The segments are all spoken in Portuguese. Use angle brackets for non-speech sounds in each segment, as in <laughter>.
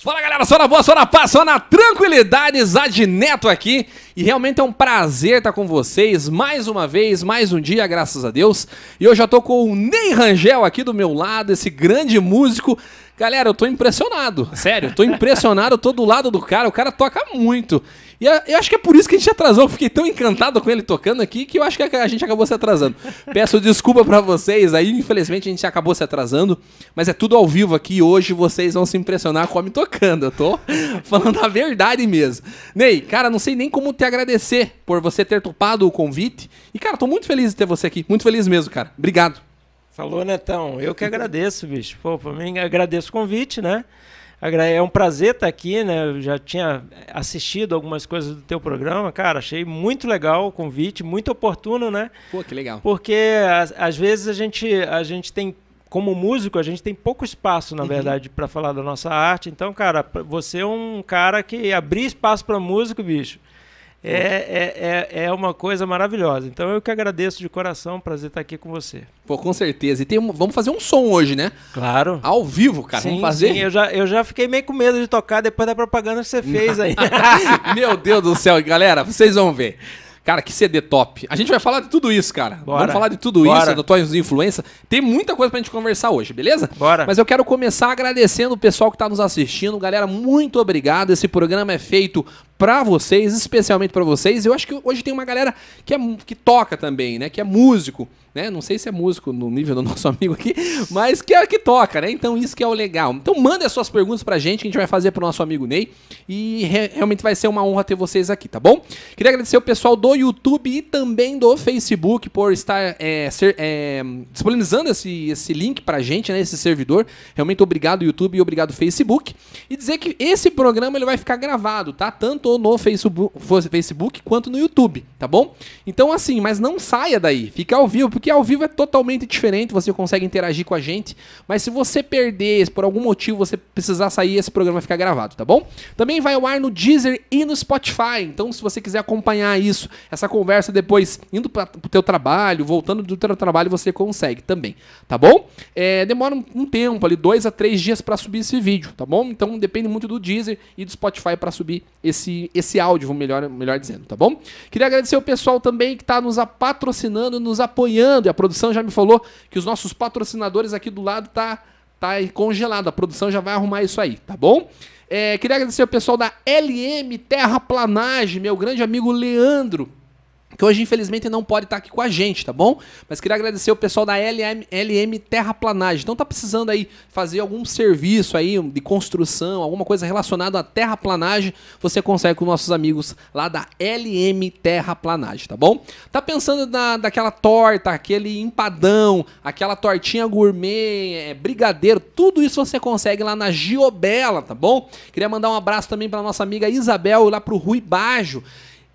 Fala galera, só na boa, só na paz, só na tranquilidade, Zad Neto aqui. E realmente é um prazer estar com vocês mais uma vez, mais um dia, graças a Deus. E eu tô com o Ney Rangel aqui do meu lado, esse grande músico. Galera, eu tô impressionado, sério, tô impressionado, eu tô do lado do cara, o cara toca muito. E eu acho que é por isso que a gente atrasou, eu fiquei tão encantado com ele tocando aqui que eu acho que a gente acabou se atrasando. Peço desculpa para vocês, aí infelizmente a gente acabou se atrasando, mas é tudo ao vivo aqui hoje vocês vão se impressionar com me tocando, eu tô falando a verdade mesmo. Ney, cara, não sei nem como te agradecer por você ter topado o convite. E cara, tô muito feliz de ter você aqui, muito feliz mesmo, cara. Obrigado. Falou, Netão. Eu que agradeço, bicho. Pô, pra mim, agradeço o convite, né? É um prazer estar aqui, né? Eu já tinha assistido algumas coisas do teu programa, cara. Achei muito legal o convite, muito oportuno, né? Pô, que legal. Porque às vezes a gente, a gente tem como músico, a gente tem pouco espaço, na uhum. verdade, para falar da nossa arte. Então, cara, você é um cara que abrir espaço para músico, bicho. É, é, é, é uma coisa maravilhosa. Então eu que agradeço de coração, prazer estar aqui com você. Pô, com certeza. E tem, vamos fazer um som hoje, né? Claro. Ao vivo, cara. Sim, vamos fazer. Sim, eu já, eu já fiquei meio com medo de tocar depois da propaganda que você fez aí. <laughs> Meu Deus do céu, galera, vocês vão ver. Cara, que CD top. A gente vai falar de tudo isso, cara. Bora. Vamos falar de tudo Bora. isso, tua influência. Tem muita coisa pra gente conversar hoje, beleza? Bora. Mas eu quero começar agradecendo o pessoal que tá nos assistindo. Galera, muito obrigado. Esse programa é feito para vocês, especialmente para vocês. Eu acho que hoje tem uma galera que, é, que toca também, né? Que é músico né? Não sei se é músico no nível do <laughs> nosso amigo aqui, mas que é que toca, né? Então isso que é o legal. Então manda as suas perguntas pra gente, que a gente vai fazer pro nosso amigo Ney. E re realmente vai ser uma honra ter vocês aqui, tá bom? Queria agradecer o pessoal do YouTube e também do Facebook por estar é, ser, é, disponibilizando esse, esse link pra gente, né? Esse servidor. Realmente obrigado, YouTube, e obrigado, Facebook. E dizer que esse programa ele vai ficar gravado, tá? Tanto no Facebook, Facebook quanto no YouTube, tá bom? Então, assim, mas não saia daí. Fica ao vivo, porque ao vivo é totalmente diferente, você consegue interagir com a gente. Mas se você perder, por algum motivo você precisar sair, esse programa vai ficar gravado, tá bom? Também vai ao ar no Deezer e no Spotify. Então, se você quiser acompanhar isso, essa conversa depois, indo para o teu trabalho, voltando do teu trabalho, você consegue também, tá bom? É, demora um, um, tempo ali, dois a três dias para subir esse vídeo, tá bom? Então depende muito do Deezer e do Spotify para subir esse, esse áudio, melhor, melhor dizendo, tá bom? Queria agradecer o pessoal também que está nos patrocinando, nos apoiando. E a produção já me falou que os nossos patrocinadores aqui do lado tá, tá congelado. A produção já vai arrumar isso aí, tá bom? É, queria agradecer o pessoal da LM Terraplanagem, meu grande amigo Leandro, que hoje infelizmente não pode estar aqui com a gente, tá bom? Mas queria agradecer o pessoal da LM, LM Terraplanagem. Então tá precisando aí fazer algum serviço aí de construção, alguma coisa relacionada à terraplanagem, você consegue com nossos amigos lá da LM Terraplanagem, tá bom? Tá pensando na, daquela torta, aquele empadão, aquela tortinha gourmet, é, brigadeiro, tudo isso você consegue lá na Giobela, tá bom? Queria mandar um abraço também para nossa amiga Isabel lá pro Rui Bajo.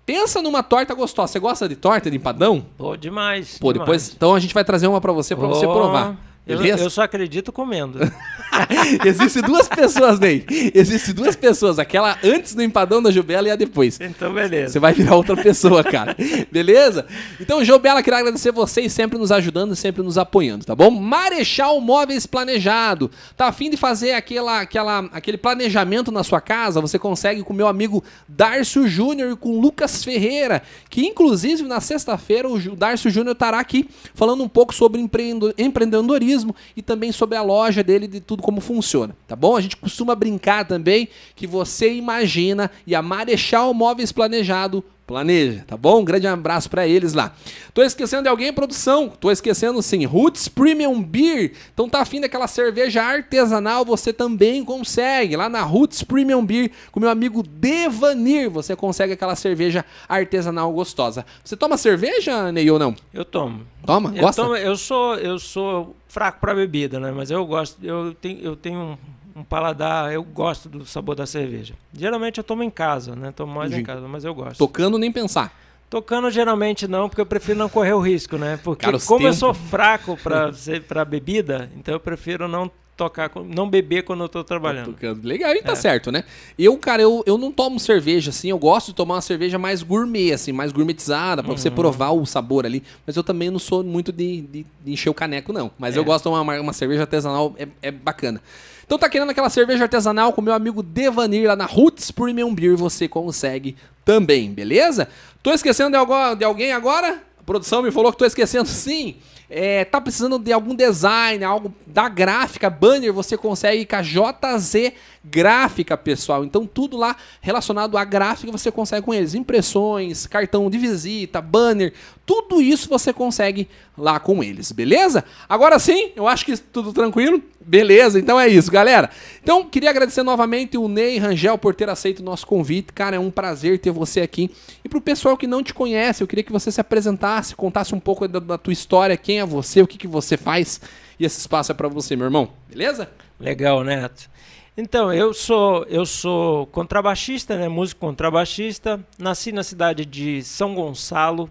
Pensa numa torta gostosa. Você gosta de torta de empadão? Pô, demais. Pô, demais. depois. Então a gente vai trazer uma para você, para oh. você provar. Eu, eu só acredito comendo. <laughs> <laughs> Existem duas pessoas, Ney. Existem duas pessoas. Aquela antes do empadão da Jubela e a depois. Então, beleza. Você vai virar outra pessoa, cara. beleza? Então, Jubela, queria agradecer vocês sempre nos ajudando, sempre nos apoiando, tá bom? Marechal Móveis Planejado. Tá afim de fazer aquela, aquela, aquele planejamento na sua casa? Você consegue com meu amigo Darcio Júnior e com Lucas Ferreira, que inclusive na sexta-feira o Darcio Júnior estará aqui falando um pouco sobre empreendedorismo e também sobre a loja dele de tudo como funciona, tá bom? A gente costuma brincar também que você imagina e a Marechal Móveis Planejado Planeja, tá bom? Um grande abraço para eles lá. Tô esquecendo de alguém produção? Tô esquecendo sim. Roots Premium Beer. Então tá afim daquela cerveja artesanal? Você também consegue. Lá na Roots Premium Beer, com meu amigo Devanir, você consegue aquela cerveja artesanal gostosa. Você toma cerveja, Ney, ou não? Eu tomo. Toma? Eu Gosta? Tomo, eu sou, eu sou fraco para bebida, né? Mas eu gosto, eu tenho, eu tenho um um paladar, eu gosto do sabor da cerveja. Geralmente eu tomo em casa, né? Tomo mais em casa, mas eu gosto. Tocando nem pensar. Tocando geralmente não, porque eu prefiro não correr o risco, né? Porque Cara, como eu sou fraco para <laughs> para bebida, então eu prefiro não tocar, não beber quando eu tô trabalhando. Tocando. Legal, e tá É. certo, né? Eu, cara, eu, eu não tomo cerveja assim, eu gosto de tomar uma cerveja mais gourmet, assim, mais gourmetizada, pra Uhum. você provar o sabor ali. Mas eu também não sou muito de, de- de encher o caneco, não. Mas É. eu gosto de tomar uma, uma cerveja artesanal, é, é bacana. Então tá querendo aquela cerveja artesanal com meu amigo Devanir lá na Roots Premium Beer, você consegue também, beleza? Tô esquecendo de, algo- de alguém agora? A produção me falou que tô esquecendo sim. É, tá precisando de algum design, algo da gráfica, banner, você consegue com a JZ Gráfica, pessoal. Então tudo lá relacionado à gráfica você consegue com eles. Impressões, cartão de visita, banner, tudo isso você consegue lá com eles, beleza? Agora sim, eu acho que tudo tranquilo. Beleza, então é isso, galera. Então, queria agradecer novamente o Ney Rangel por ter aceito o nosso convite. Cara, é um prazer ter você aqui. E pro pessoal que não te conhece, eu queria que você se apresentasse, contasse um pouco da, da tua história, quem é você, o que, que você faz. E esse espaço é pra você, meu irmão. Beleza? Legal, Neto. Então, eu sou eu sou contrabaixista, né, músico contrabaixista. Nasci na cidade de São Gonçalo,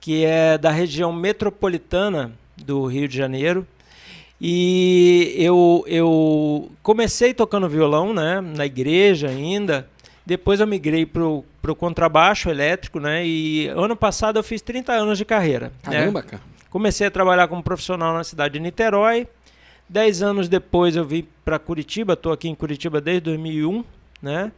que é da região metropolitana do Rio de Janeiro. E eu, eu comecei tocando violão, né, na igreja ainda. Depois eu migrei pro, pro contrabaixo elétrico, né? E ano passado eu fiz 30 anos de carreira. né? Caramba, cara. Comecei a trabalhar como profissional na cidade de Niterói. Dez anos depois eu vim para Curitiba, estou aqui em Curitiba desde 2001, né?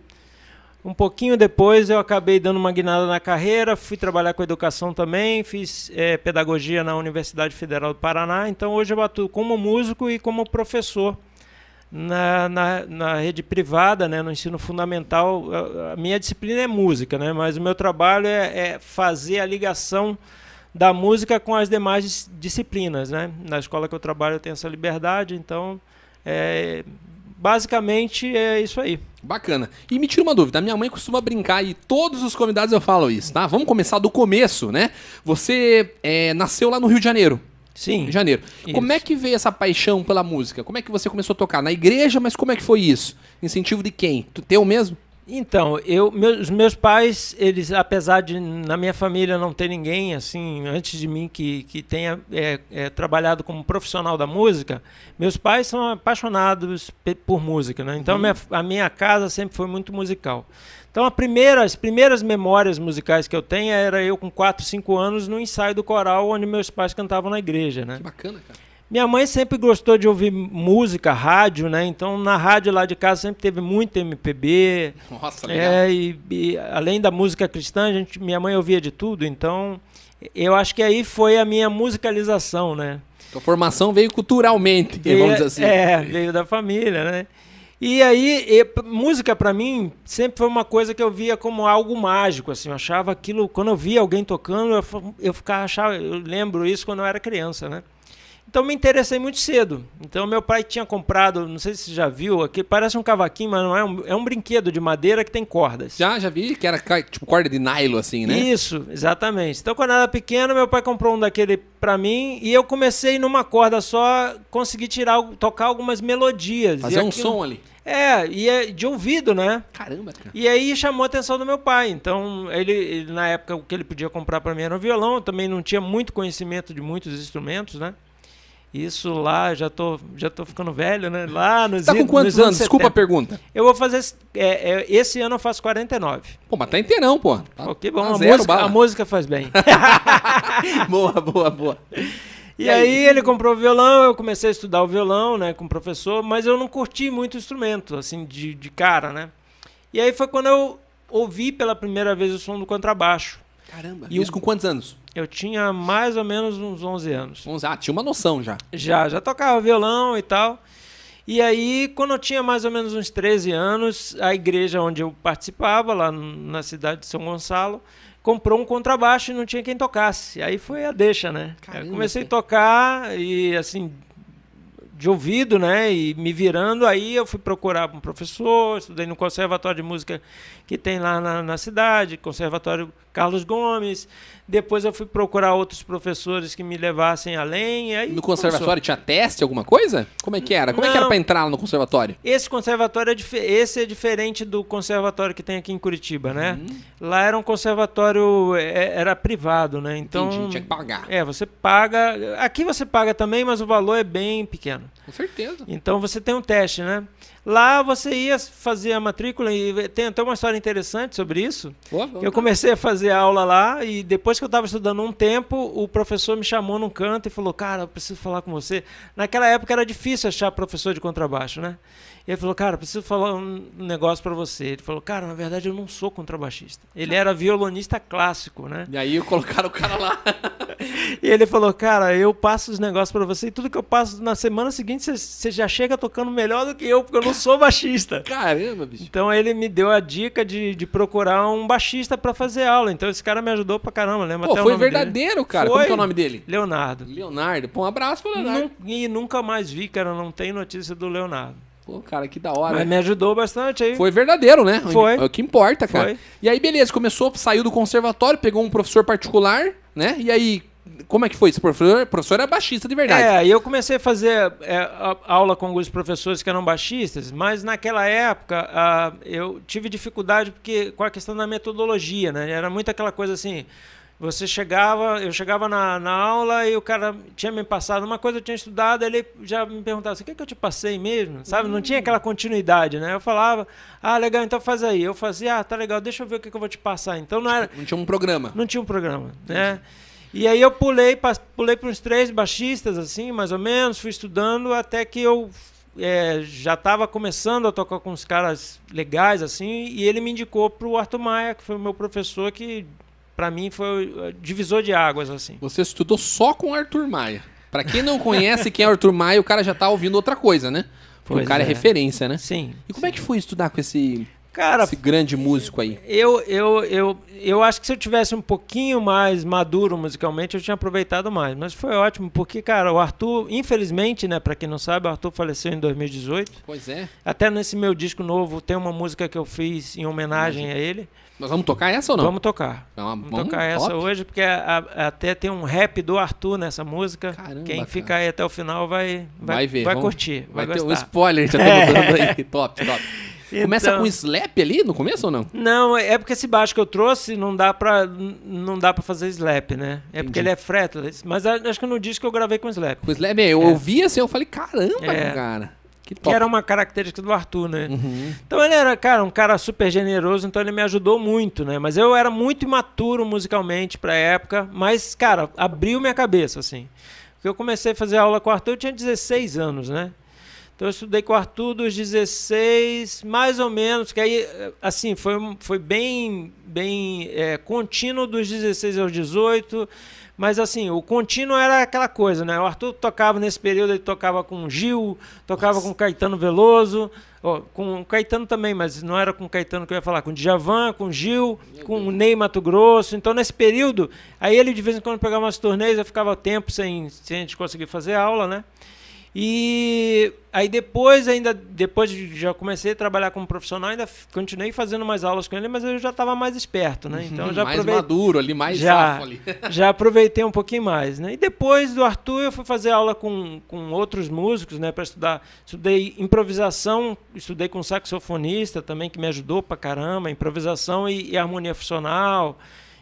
Um pouquinho depois eu acabei dando uma guinada na carreira, fui trabalhar com educação também, fiz eh, pedagogia na Universidade Federal do Paraná, então hoje eu atuo como músico e como professor na, na, na rede privada, né, no ensino fundamental. A minha disciplina é música, né, mas o meu trabalho é, é fazer a ligação da música com as demais dis- disciplinas, né? Na escola que eu trabalho eu tenho essa liberdade, então é, basicamente é isso aí. Bacana. E me tira uma dúvida, a minha mãe costuma brincar e todos os convidados eu falo isso, tá? Vamos começar do começo, né? Você é, nasceu lá no Rio de Janeiro. Sim. Rio de Janeiro. Isso. Como é que veio essa paixão pela música? Como é que você começou a tocar? Na igreja, mas como é que foi isso? Incentivo de quem? Tu teu mesmo? Então, eu, meus, os meus pais, eles, apesar de na minha família não ter ninguém assim antes de mim que, que tenha é, é, trabalhado como profissional da música, meus pais são apaixonados por música, né? Então, minha- a minha casa sempre foi muito musical. Então, a primeira, as primeiras memórias musicais que eu tenho era eu com 4, 5 anos no ensaio do coral onde meus pais cantavam na igreja, né? Que bacana, cara. Minha mãe sempre gostou de ouvir música, rádio, né? Então na rádio lá de casa sempre teve muito MPB. Nossa, legal. É, e, e além da música cristã, gente, minha mãe ouvia de tudo. Então eu acho que aí foi a minha musicalização, né? Tua formação veio culturalmente, vamos dizer assim. É, veio da família, né? E aí, e música pra mim sempre foi uma coisa que eu via como algo mágico, assim, eu achava aquilo, quando eu via alguém tocando, eu, eu ficava, achava, eu lembro isso quando eu era criança, né? Então me interessei muito cedo. Então meu pai tinha comprado, não sei se você já viu, aqui parece um cavaquinho, mas não é um, é um brinquedo de madeira que tem cordas. Já, já vi que era tipo corda de nylon, assim, né? Isso, exatamente. Então, quando eu era pequeno, meu pai comprou um daquele pra mim e eu comecei numa corda só, consegui tirar, tocar algumas melodias. Fazer um som ali. É, e é de ouvido, né? Caramba, cara. E aí chamou a atenção do meu pai. Então, ele, ele, na época, o que ele podia comprar pra mim era um violão. Eu também não tinha muito conhecimento de muitos instrumentos, né? Isso lá, já tô, já tô ficando velho, né? Lá nos Tá com quantos anos? Desculpa a 70. pergunta. Eu vou fazer. é, é, esse ano eu faço 49. Pô, mas tá inteirão, pô. Tá, Pô, que bom, tá a, música, bala. a música faz bem. <laughs> <laughs> boa, boa, boa. E, E aí, aí? ele comprou o violão, eu comecei a estudar o violão, né, com o professor, mas eu não curti muito o instrumento, assim, de, de cara, né? E aí foi quando eu ouvi pela primeira vez o som do contrabaixo. Caramba. E isso com quantos anos? Eu tinha mais ou menos uns 11 anos. Vamos Ah, tinha uma noção já. Já, já tocava violão e tal. E aí, quando eu tinha mais ou menos uns 13 anos, a igreja onde eu participava, lá na cidade de São Gonçalo, comprou um contrabaixo e não tinha quem tocasse. Aí foi a deixa, né? Caramba, eu comecei a tocar e assim, de ouvido, né? E me virando, aí eu fui procurar um professor, estudei no Conservatório de Música que tem lá na, na cidade, Conservatório Carlos Gomes. Depois eu fui procurar outros professores que me levassem além. No começou. conservatório tinha teste, alguma coisa? Como é que era? Como é que era Não. pra entrar no conservatório? Esse conservatório é, esse é diferente do conservatório que tem aqui em Curitiba, né? Uhum. Lá era um conservatório, é- era privado, né? Então, Entendi, tinha que pagar. é, você paga. Aqui você paga também, mas o valor é bem pequeno. Com certeza. Então você tem um teste, né? Lá você ia fazer a matrícula e tem até uma história interessante sobre isso. Boa, Eu comecei a fazer aula lá e depois que eu estava estudando um tempo, o professor me chamou num canto e falou: Cara, eu preciso falar com você. Naquela época era difícil achar professor de contrabaixo, né? E ele falou: Cara, eu preciso falar um negócio para você. Ele falou: Cara, na verdade eu não sou contrabaixista. Ele era violonista clássico, né? E aí colocaram o cara lá. <laughs> E ele falou: Cara, eu passo os negócios para você e tudo que eu passo na semana seguinte você- você já chega tocando melhor do que eu, porque eu não sou baixista. Caramba, bicho. Então ele me deu a dica de, de procurar um baixista para fazer aula. Então esse cara me ajudou pra caramba, lembra Pô, até foi nome dele. verdadeiro, cara. Foi. Como que é o nome dele? Leonardo. Leonardo. Pô, um abraço pro Leonardo. E nunca mais vi, cara, não tem notícia do Leonardo. Pô, cara, que da hora. Mas me ajudou bastante aí. Foi verdadeiro, né? Foi. É o que importa, cara. Foi. E aí, beleza, começou, saiu do conservatório, pegou um professor particular, né? E aí, como é que foi? Esse professor, professor era baixista de verdade. É, e eu comecei a fazer é, a- aula com alguns professores que eram baixistas, mas naquela época eu tive dificuldade porque com a questão da metodologia, né? Era muito aquela coisa assim, você chegava, eu chegava na, na aula e o cara tinha me passado uma coisa, eu tinha estudado, ele já me perguntava assim, o que, que eu te passei mesmo? Sabe? Não tinha aquela continuidade, né? Eu falava, ah, legal, então faz aí. Eu fazia, ah, tá legal, deixa eu ver o que, que eu vou te passar. Então não era, Não tinha um programa. não tinha um programa, né? E aí eu pulei, pulei para uns três baixistas, assim, mais ou menos, fui estudando até que eu é, já estava começando a tocar com uns caras legais, assim, e ele me indicou para o Arthur Maia, que foi o meu professor, que para mim foi o divisor de águas, assim. Você estudou só com o Arthur Maia. Pra quem não conhece quem é o Arthur Maia, o cara já tá ouvindo outra coisa, né? Porque Pois o cara é. é. referência, né? Sim. E como é que foi estudar com esse, Cara, esse grande músico aí? Eu, eu, eu, eu acho que se eu tivesse um pouquinho mais maduro musicalmente, eu tinha aproveitado mais. Mas foi ótimo, porque, cara, o Arthur, infelizmente, né, pra quem não sabe, o Arthur faleceu em 2018. Pois é. Até nesse meu disco novo tem uma música que eu fiz em homenagem a ele. Nós vamos tocar essa ou não? Vamos tocar. Não, Vamos tocar essa top. hoje, porque a- a- até tem um rap do Arthur nessa música. Caramba, Quem cara. fica aí até o final vai, vai, Vai ver. vai vamos- curtir, vai, Vai, ter um spoiler, já estamos <laughs> dando aí. Top, top. Começa Então- com slap ali no começo ou não? Não, é porque esse baixo que eu trouxe não dá pra, não dá pra fazer slap, né? É porque Entendi. ele é fretless. Mas a- acho que no disco eu gravei com slap. Com slap, eu É. ouvi assim, eu falei, caramba, É. cara. Que Que era uma característica do Arthur, né? Uhum. Então ele era, cara, um cara super generoso, então ele me ajudou muito, né? Mas eu era muito imaturo musicalmente pra época, mas, cara, abriu minha cabeça, assim. Porque eu comecei a fazer aula com o Arthur, eu tinha 16 anos, né? Então eu estudei com o Arthur dos 16, mais ou menos, que aí, assim, foi, foi bem, bem é, contínuo dos 16 aos 18, mas assim, o contínuo era aquela coisa, né? O Arthur tocava nesse período, ele tocava com Gil, tocava com Caetano Veloso, ó, com Caetano também, mas não era com Caetano que eu ia falar, com Djavan, com Gil, com o Ney Mato Grosso. Então nesse período, aí ele de vez em quando pegava umas turnês, eu ficava tempo sem, sem a gente conseguir fazer aula, né? E aí depois, ainda depois de já comecei a trabalhar como profissional, ainda continuei fazendo mais aulas com ele, mas eu já estava mais esperto, né? Então eu já mais maduro ali, mais Já. ali. <laughs> já aproveitei um pouquinho mais, né? E depois do Arthur eu fui fazer aula com, com outros músicos, né? Para estudar, estudei improvisação, estudei com um saxofonista também que me ajudou pra caramba, improvisação e, e harmonia funcional.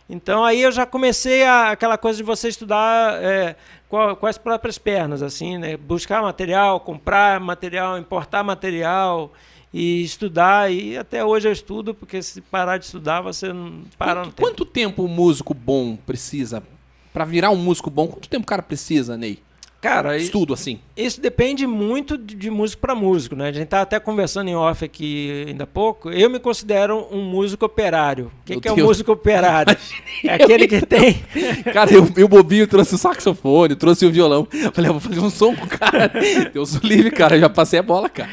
Então aí eu já comecei a, aquela coisa de você estudar é, com, as próprias pernas, assim, né? Buscar material, comprar material, importar material e estudar. E até hoje eu estudo, porque se parar de estudar, você não para no Quanto, tempo. quanto tempo um músico bom precisa? Pra virar um músico bom, quanto tempo o cara precisa, Ney? Cara, Estudo, assim. Isso depende muito de, de músico para músico, né? A gente tá até conversando em off aqui ainda há pouco. Eu me considero um músico operário. O que, que é um músico operário? É aquele que tem. <laughs> Cara, eu, eu bobinho trouxe o saxofone, trouxe o violão. Falei, eu vou fazer um som com o cara. <laughs> Deus livre, cara. Eu já passei a bola, cara.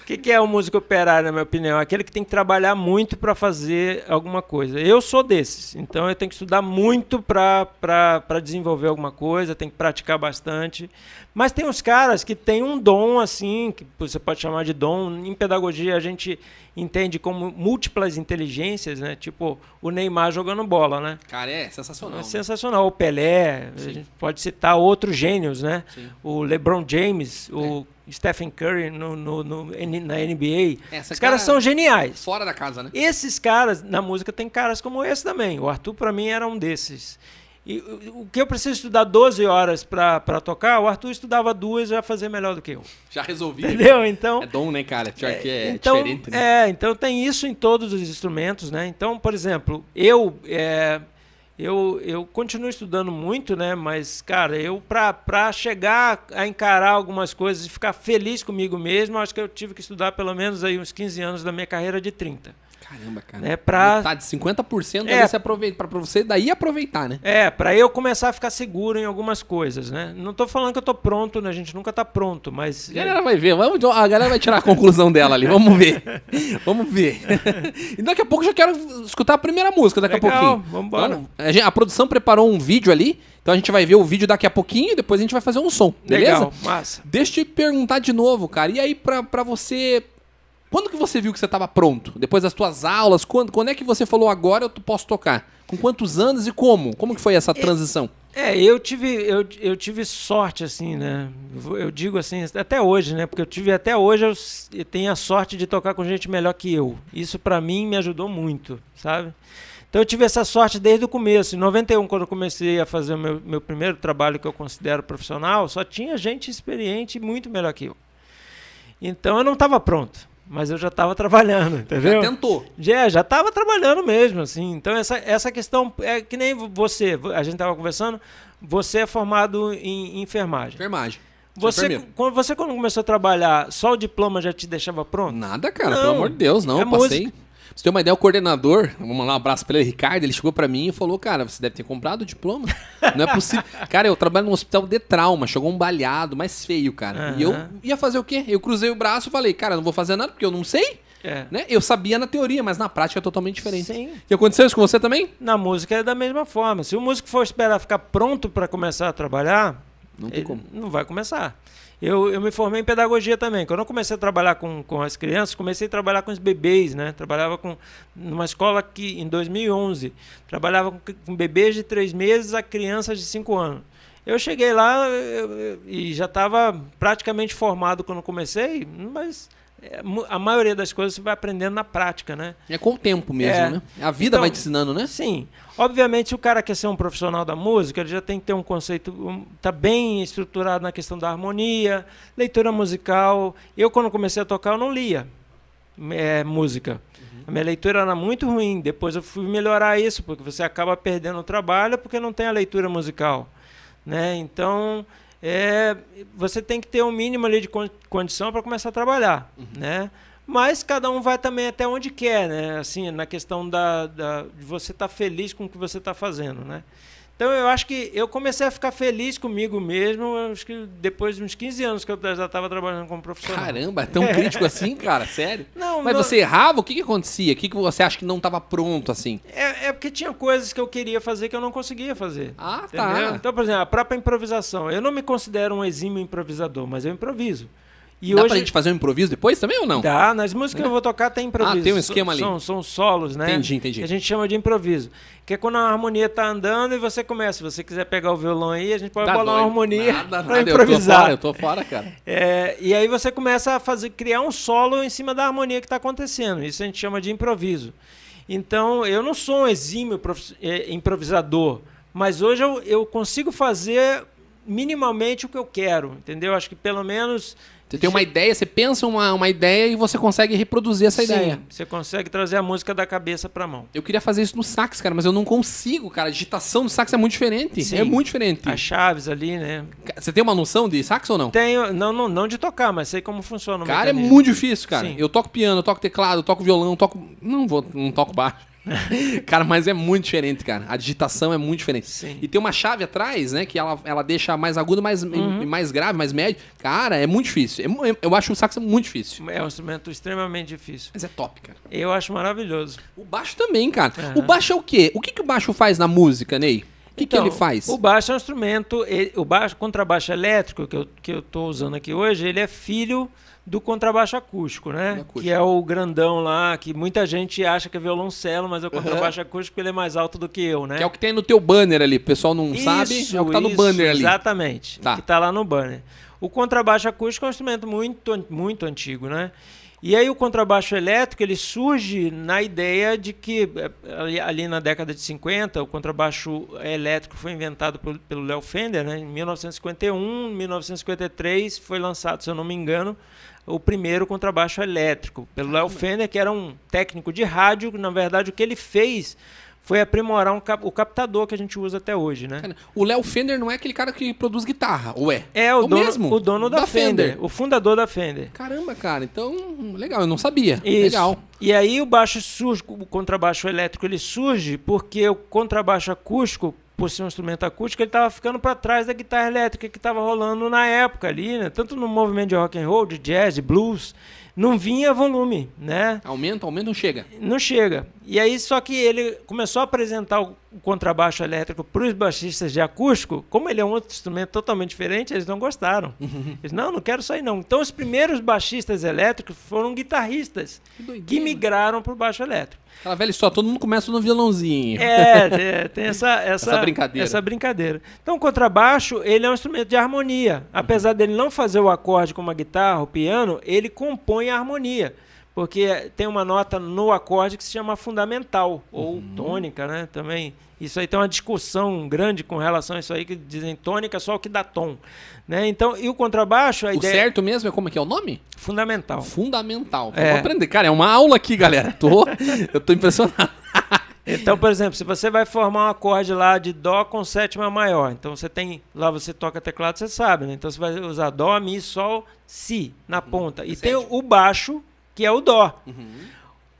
O que, que é um músico operário, na minha opinião? Aquele que tem que trabalhar muito para fazer alguma coisa. Eu sou desses, então eu tenho que estudar muito para desenvolver alguma coisa, tenho que praticar bastante. Mas tem uns caras que têm um dom, assim, que você pode chamar de dom. Em pedagogia a gente entende como múltiplas inteligências, né? Tipo o Neymar jogando bola, né? Cara, é sensacional. É né? sensacional. O Pelé, a gente pode citar outros gênios, né? Sim. O LeBron James, o Stephen Curry no, no- no- na NBA. Essa Os caras cara- são geniais. Fora da casa, né? Esses caras, na música tem caras como esse também. O Arthur, pra mim, era um desses. E o que eu preciso estudar 12 horas para tocar, o Arthur estudava duas e já fazia melhor do que eu. Já resolvi. Entendeu? Então. É dom, né, cara? Pior que é então, diferente. Né? É, então tem isso em todos os instrumentos, né? Então, por exemplo, eu. É, eu, eu continuo estudando muito, né? Mas, cara, eu para chegar a encarar algumas coisas e ficar feliz comigo mesmo, acho que eu tive que estudar pelo menos aí uns 15 anos da minha carreira de 30. Caramba, cara. Né, pra... Metade, 50% É. é. você aproveita, pra você daí aproveitar, né? É, para eu começar a ficar seguro em algumas coisas, né? Não tô falando que eu tô pronto, né? A gente nunca tá pronto, mas A galera vai ver, vamos, a galera vai tirar a conclusão dela ali, vamos ver. <laughs> Vamos ver. <laughs> E daqui a pouco eu já quero escutar a primeira música, daqui a Legal, pouquinho. vambora. Então, a, a produção preparou um vídeo ali, então a gente vai ver o vídeo daqui a pouquinho e depois a gente vai fazer um som, beleza? legal, massa. Deixa eu te perguntar de novo, cara. E aí, pra, pra você. Quando que você viu que você tava pronto? Depois das tuas aulas? Quando, quando é que você falou agora eu posso tocar? Com quantos anos e como? Como que foi essa transição? É, eu tive, eu, eu tive sorte, assim, né? Eu digo assim, até hoje, né? Porque eu tive até hoje, eu, eu tenho a sorte de tocar com gente melhor que eu. Isso pra mim me ajudou muito, sabe? Então eu tive essa sorte desde o começo. Em 91, quando eu comecei a fazer o meu, meu primeiro trabalho que eu considero profissional, só tinha gente experiente muito melhor que eu. Então eu não estava pronto, mas eu já estava trabalhando, entendeu? Já tentou. Já, já estava trabalhando mesmo, assim. Então, essa, essa questão é que nem você, a gente estava conversando, você é formado em enfermagem. Enfermagem. Você, enfermeiro. quando você, quando começou a trabalhar, só o diploma já te deixava pronto? Nada, cara, Não, pelo amor de Deus, não. é eu passei. música. Pra você ter uma ideia, o coordenador, vamos lá, um abraço pra ele, Ricardo, ele chegou pra mim e falou, cara, você deve ter comprado o diploma. Não é possível. <laughs> cara, eu trabalho num hospital de trauma, chegou um baleado, mais feio, cara. E eu ia fazer o quê? Eu cruzei o braço e falei, cara, não vou fazer nada porque eu não sei. É. Né? Eu sabia na teoria, mas na prática é totalmente diferente. Sim. E aconteceu isso com você também? Na música é da mesma forma. Se o músico for esperar ficar pronto para começar a trabalhar, Não não vai começar. Eu, eu me formei em pedagogia também. Quando eu comecei a trabalhar com, com as crianças, comecei a trabalhar com os bebês, né? Trabalhava com numa escola que em 2011 trabalhava com, com bebês de três meses a crianças de cinco anos. Eu cheguei lá eu- eu- e já estava praticamente formado quando comecei, mas a maioria das coisas você vai aprendendo na prática, né? É com o tempo mesmo, É. né? A vida Então, vai te ensinando, né? Sim. Obviamente, se o cara quer ser um profissional da música, ele já tem que ter um conceito, tá bem estruturado na questão da harmonia, leitura musical. Eu, quando comecei a tocar, eu não lia é, música. A minha leitura era muito ruim. Depois eu fui melhorar isso, porque você acaba perdendo o trabalho porque não tem a leitura musical. Né? Então, é, você tem que ter um mínimo ali de con- condição para começar a trabalhar. Né? Mas cada um vai também até onde quer, né? Assim, na questão da, da- de você estar feliz com o que você está fazendo, né? Então eu acho que eu comecei a ficar feliz comigo mesmo, acho que depois de uns 15 anos que eu já estava trabalhando como profissional. Caramba, é tão <laughs> crítico assim, cara? Sério? Não, Mas não- você errava? O que que acontecia? O que que você acha que não tava pronto assim? É, é porque tinha coisas que eu queria fazer que eu não conseguia fazer. Ah, Entendeu? tá. Então, por exemplo, a própria improvisação. Eu não me considero um exímio improvisador, mas eu improviso. E Dá hoje pra gente fazer um improviso depois também ou não? Dá, nas músicas que eu vou tocar tem improviso. Ah, tem um esquema ali. São, são solos, né? Entendi, entendi. Que a gente chama de improviso. Que é quando a harmonia tá andando e você começa. Se você quiser pegar o violão aí, a gente pode Tá bolar uma doido. harmonia Nada, pra nada, improvisar. Eu tô fora, eu tô fora, cara. É, e aí você começa a fazer, criar um solo em cima da harmonia que está acontecendo. Isso a gente chama de improviso. Então, eu não sou um exímio é, improvisador, mas hoje eu, eu consigo fazer minimamente o que eu quero, entendeu? Acho que pelo menos Você tem uma ideia, você pensa uma, uma ideia e você consegue reproduzir essa Sim, ideia. você consegue trazer a música da cabeça para a mão. Eu queria fazer isso no sax, cara, mas eu não consigo, cara. A digitação do sax é muito diferente. Sim. É muito diferente. As chaves ali, né? Você tem uma noção de sax ou não? Tenho, não, não, não de tocar, mas sei como funciona o Cara, é mecanismo. muito difícil, cara. Sim. Eu toco piano, eu toco teclado, eu toco violão, eu toco. Não vou, não toco baixo. <laughs> cara, mas é muito diferente, cara. A digitação é muito diferente. Sim. E tem uma chave atrás, né? Que ela, ela deixa mais agudo, mais, Uhum. mais grave, mais médio. Cara, é muito difícil. É mu- Eu acho o sax muito difícil. É um instrumento extremamente difícil. Mas é top, cara. Eu acho maravilhoso. O baixo também, cara. Aham. O baixo é o quê? O que, que o baixo faz na música, Ney? O que, que Então, ele faz? O baixo é um instrumento, ele- o baixo, contrabaixo elétrico que eu, que eu tô usando aqui hoje, ele é filho do contrabaixo acústico, né? Acústico. Que é o grandão lá, que muita gente acha que é violoncelo, mas é o contrabaixo acústico porque ele é mais alto do que eu, né? Que é o que tem no teu banner ali. O pessoal não sabe, é o que tá no isso, banner ali. Exatamente. Tá. Que tá lá no banner. O contrabaixo acústico é um instrumento muito, muito antigo, né? E aí o contrabaixo elétrico ele surge na ideia de que eh, ali na década de 50 o contrabaixo elétrico foi inventado pelo Léo Fender, né? Em 1951, 1953 foi lançado, se eu não me engano, o primeiro contrabaixo elétrico pelo Léo Fender, que era um técnico de rádio, na verdade o que ele fez foi aprimorar um cap o captador que a gente usa até hoje, né? O Léo Fender não é aquele cara que produz guitarra, ou é? É o, o dono, mesmo? O dono da, da Fender, Fender, o fundador da Fender. Caramba, cara, então legal, eu não sabia. Isso. Legal. E aí o baixo surge, o contrabaixo elétrico ele surge porque o contrabaixo acústico por ser um instrumento acústico, ele estava ficando para trás da guitarra elétrica que estava rolando na época ali, né? Tanto no movimento de rock and roll, de jazz, de blues, não vinha volume, né? Aumenta, aumenta, não chega. Não chega. E aí só que ele começou a apresentar o contrabaixo elétrico para os baixistas de acústico, como ele é um outro instrumento totalmente diferente, eles não gostaram. Uhum. <laughs> Eles não, não quero isso aí não. Então os primeiros baixistas elétricos foram guitarristas que, que migraram para o baixo elétrico. Aquela velha história, todo mundo começa no violãozinho. É, é tem essa, <laughs> essa, essa, brincadeira. essa brincadeira. Então o contrabaixo, ele é um instrumento de harmonia. Apesar dele não fazer o acorde como a guitarra, o piano, ele compõe a harmonia. Porque tem uma nota no acorde que se chama fundamental, ou uhum. tônica, né? Também. Isso aí tem uma discussão grande com relação a isso aí, que dizem tônica só o que dá tom. Né? Então, e o contrabaixo, a o ideia... certo mesmo é como é que é o nome? Fundamental. Fundamental. É. Vou aprender. Cara, é uma aula aqui, galera. Tô, <laughs> eu tô impressionado. <laughs> Então, por exemplo, se você vai formar um acorde lá de Dó com sétima maior, então você tem, lá você toca teclado, você sabe, né? Então você vai usar Dó, Mi, Sol, Si na uhum. ponta. E tem o baixo, que é o Dó. Uhum.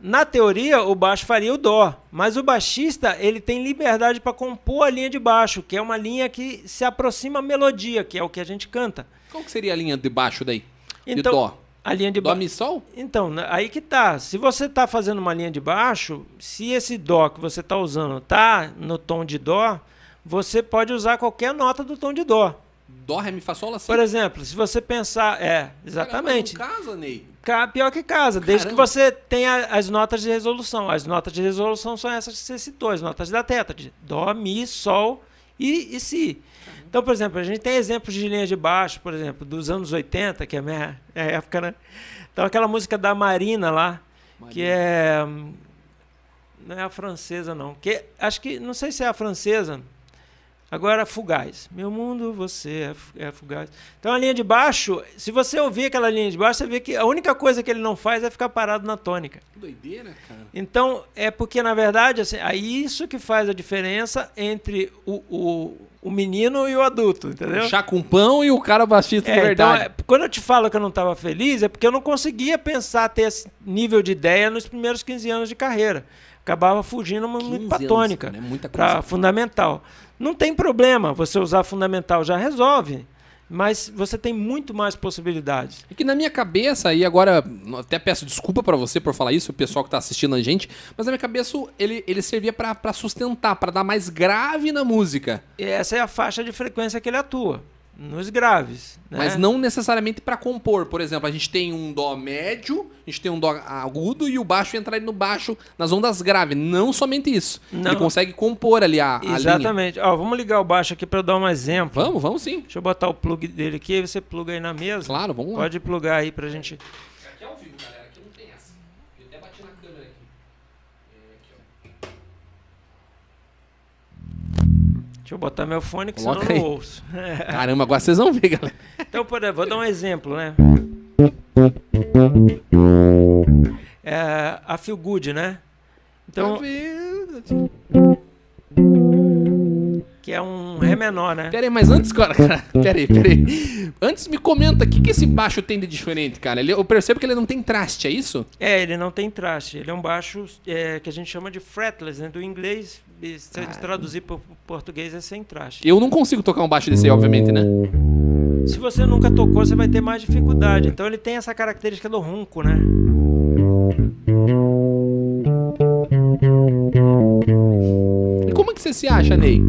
Na teoria, o baixo faria o dó, mas o baixista ele tem liberdade para compor a linha de baixo, que é uma linha que se aproxima à melodia, que é o que a gente canta. Qual que seria a linha de baixo daí? Então, de dó. A linha de dó mi sol? Então, aí que tá. Se você está fazendo uma linha de baixo, se esse dó que você está usando tá no tom de dó, você pode usar qualquer nota do tom de dó. Dó, ré, mi, fá, sol, assim? Por exemplo, se você pensar... É, exatamente. Cara, casa, Ney. Pior que casa, Caramba. desde que você tenha as notas de resolução. As notas de resolução são essas que você citou, as notas da de Dó, Mi, Sol e, e Si. Caramba. Então, por exemplo, a gente tem exemplos de linhas de baixo, por exemplo, dos anos 80, que é a minha é época, né? Então, aquela música da Marina lá, Marina. que é... Não é a francesa, não. Que, acho que, não sei se é a francesa, Agora, fugaz. Meu mundo, você é, é fugaz. Então, a linha de baixo, se você ouvir aquela linha de baixo, você vê que a única coisa que ele não faz é ficar parado na tônica. Que doideira, cara. Então, é porque, na verdade, assim, é isso que faz a diferença entre o, o, o menino e o adulto, entendeu? O chá com pão e o cara baixista é, de verdade. Então, é, quando eu te falo que eu não estava feliz, é porque eu não conseguia pensar ter esse nível de ideia nos primeiros 15 anos de carreira. Acabava fugindo muito para tônica, né? para fundamental. Não tem problema você usar fundamental, já resolve. Mas você tem muito mais possibilidades. É que na minha cabeça, e agora até peço desculpa para você por falar isso, o pessoal que tá assistindo a gente, mas na minha cabeça ele, ele servia para sustentar, para dar mais grave na música. E essa é a faixa de frequência que ele atua nos graves. Né? Mas não necessariamente para compor. Por exemplo, a gente tem um dó médio, a gente tem um dó agudo e o baixo entra ali no baixo nas ondas graves. Não somente isso. Não. Ele consegue compor ali a, a Exatamente. Ó, vamos ligar o baixo aqui para dar um exemplo. Vamos, vamos sim. Deixa eu botar o plug dele aqui e você pluga aí na mesa. Claro, vamos lá. Pode plugar aí pra gente. Deixa eu botar meu fone que Coloca senão eu não ouço. <laughs> Caramba, agora vocês vão ver, galera. Então, por exemplo, vou dar um exemplo, né? É, a Feel Good, né? Então. Que é um Ré menor, né? Pera aí, mas antes, cara, <laughs> pera aí, pera aí. Antes me comenta, o que, que esse baixo tem de diferente, cara? Ele, eu percebo que ele não tem traste, é isso? É, ele não tem traste. Ele é um baixo é, que a gente chama de fretless, né? Do inglês, se a gente traduzir para português, é sem traste. Eu não consigo tocar um baixo desse aí, obviamente, né? Se você nunca tocou, você vai ter mais dificuldade. Então ele tem essa característica do ronco, né? Você se acha, Ney?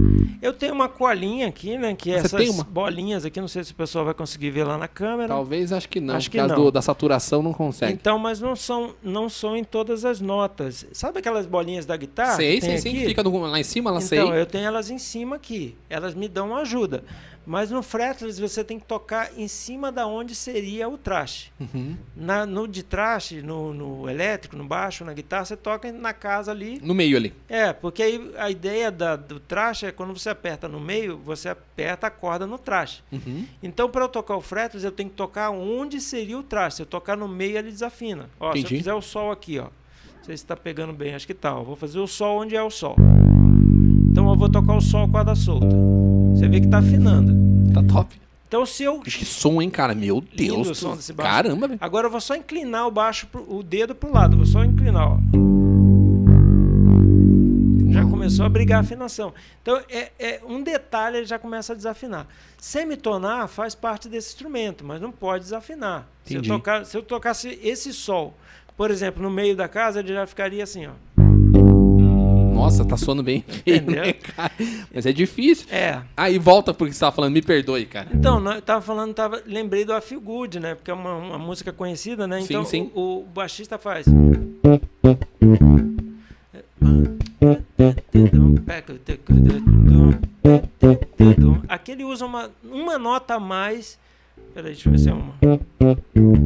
Eu tenho uma colinha aqui, né? Que é você essas uma... bolinhas aqui, não sei se o pessoal vai conseguir ver lá na câmera. Talvez, acho que não. Acho que não. Do, da saturação não consegue. Então, mas não são, não são em todas as notas. Sabe aquelas bolinhas da guitarra? Sei, sei, sim, que fica lá em cima, ela então, sei. Então, eu tenho elas em cima aqui. Elas me dão ajuda. Mas no fretless você tem que tocar em cima da onde seria o traste. Uhum. Na, no de traste, no, no elétrico, no baixo, na guitarra, você toca na casa ali. No meio ali. É, porque aí a ideia da, do traste é quando você aperta no meio, você aperta a corda no traste. Uhum. Então, para eu tocar o fretless, eu tenho que tocar onde seria o traste. Se eu tocar no meio, ele desafina. Ó, se Entendi. eu fizer o sol aqui, ó. Não sei se está pegando bem, acho que tá. ó. Vou fazer o sol onde é o sol. Eu vou tocar o sol corda solta. Você vê que tá afinando. Tá top. Então se eu Que som, hein, cara? Meu Deus. o som desse baixo. Caramba, velho. agora eu vou só inclinar o baixo pro- o dedo pro lado, vou só inclinar, ó. Já começou a brigar a afinação. Então é, é um detalhe ele já começa a desafinar. Semitonar faz parte desse instrumento, mas não pode desafinar. Se eu, tocar, se eu tocasse esse sol, por exemplo, no meio da casa, ele já ficaria assim, ó. Nossa, tá soando bem <laughs> feio, Entendeu? né, cara? Mas é difícil. É. Aí volta porque você tava falando, me perdoe, cara. Então, eu tava falando, tava, lembrei do I Feel Good, né? Porque é uma, uma música conhecida, né? Sim, Então sim. O, o baixista faz. Aqui ele usa uma, uma nota a mais. Peraí, deixa eu ver se é uma.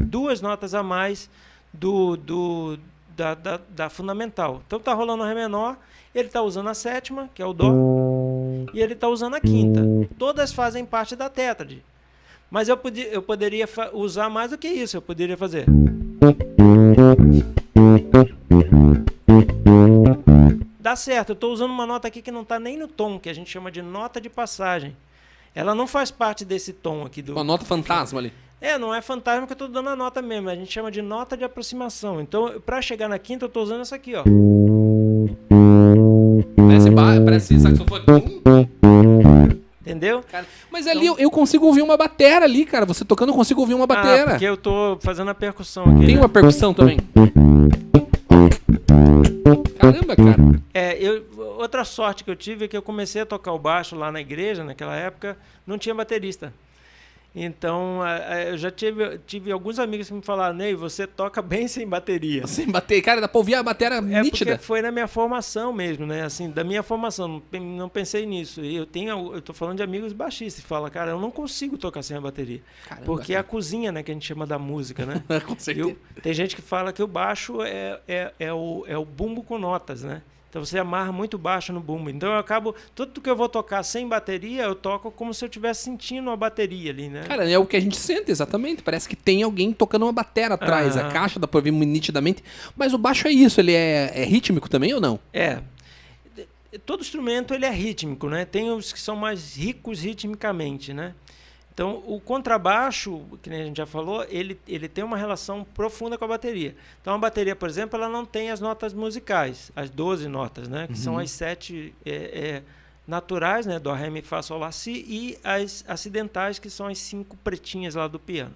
Duas notas a mais do, do, da, da, da fundamental. Então tá rolando o Ré menor, ele tá usando a sétima, que é o Dó, e ele tá usando a quinta. Todas fazem parte da tétrade. Mas eu, podia, eu poderia usar mais do que isso. Eu poderia fazer. Dá certo, eu estou usando uma nota aqui que não está nem no tom, que a gente chama de nota de passagem. Ela não faz parte desse tom aqui do. Uma nota fantasma ali. É, não é fantasma que eu estou dando a nota mesmo, a gente chama de nota de aproximação. Então, para chegar na quinta, eu estou usando essa aqui, ó. Parece, parece saxofone. Entendeu? cara. Mas ali eu, eu consigo ouvir uma batera ali, cara. Você tocando, eu consigo ouvir uma Ah, batera. porque eu tô fazendo a percussão aqui. Tem né? uma percussão também. Caramba, cara. É, eu, outra sorte que eu tive é que eu comecei a tocar o baixo lá na igreja, naquela época, não tinha baterista. Então, eu já tive, tive alguns amigos que me falaram, Ney, você toca <laughs> bem sem bateria. Sem bater. Cara, dá pra ouvir a batera É nítida. porque foi na minha formação mesmo, né? Assim, da minha formação, não, pen- não pensei nisso. E eu tenho, eu tô falando de amigos baixistas que falam, cara, eu não consigo tocar sem a bateria. Caramba, Porque é a cozinha, né, que a gente chama da música, né? <laughs> Com certeza. o- tem gente que fala que o baixo é, é, é, o, é o bumbo com notas, né? Então você amarra muito baixo no bumbo. Então eu acabo. Tudo que eu vou tocar sem bateria, eu toco como se eu estivesse sentindo uma bateria ali, né? Cara, é o que a gente sente exatamente. Parece que tem alguém tocando uma batera atrás. A Aham. caixa dá pra ouvir nitidamente. Mas o baixo é isso, ele é, é rítmico também ou não? É. Todo instrumento ele é rítmico, né? Tem os que são mais ricos ritmicamente, né? Então, o contrabaixo, que nem a gente já falou, ele, ele tem uma relação profunda com a bateria. Então, a bateria, por exemplo, ela não tem as notas musicais, as 12 notas, né? Que são as sete é, é, naturais, né? Do Ré, Mi, Fá, Sol, Lá, Si, e as acidentais, que são as cinco pretinhas lá do piano.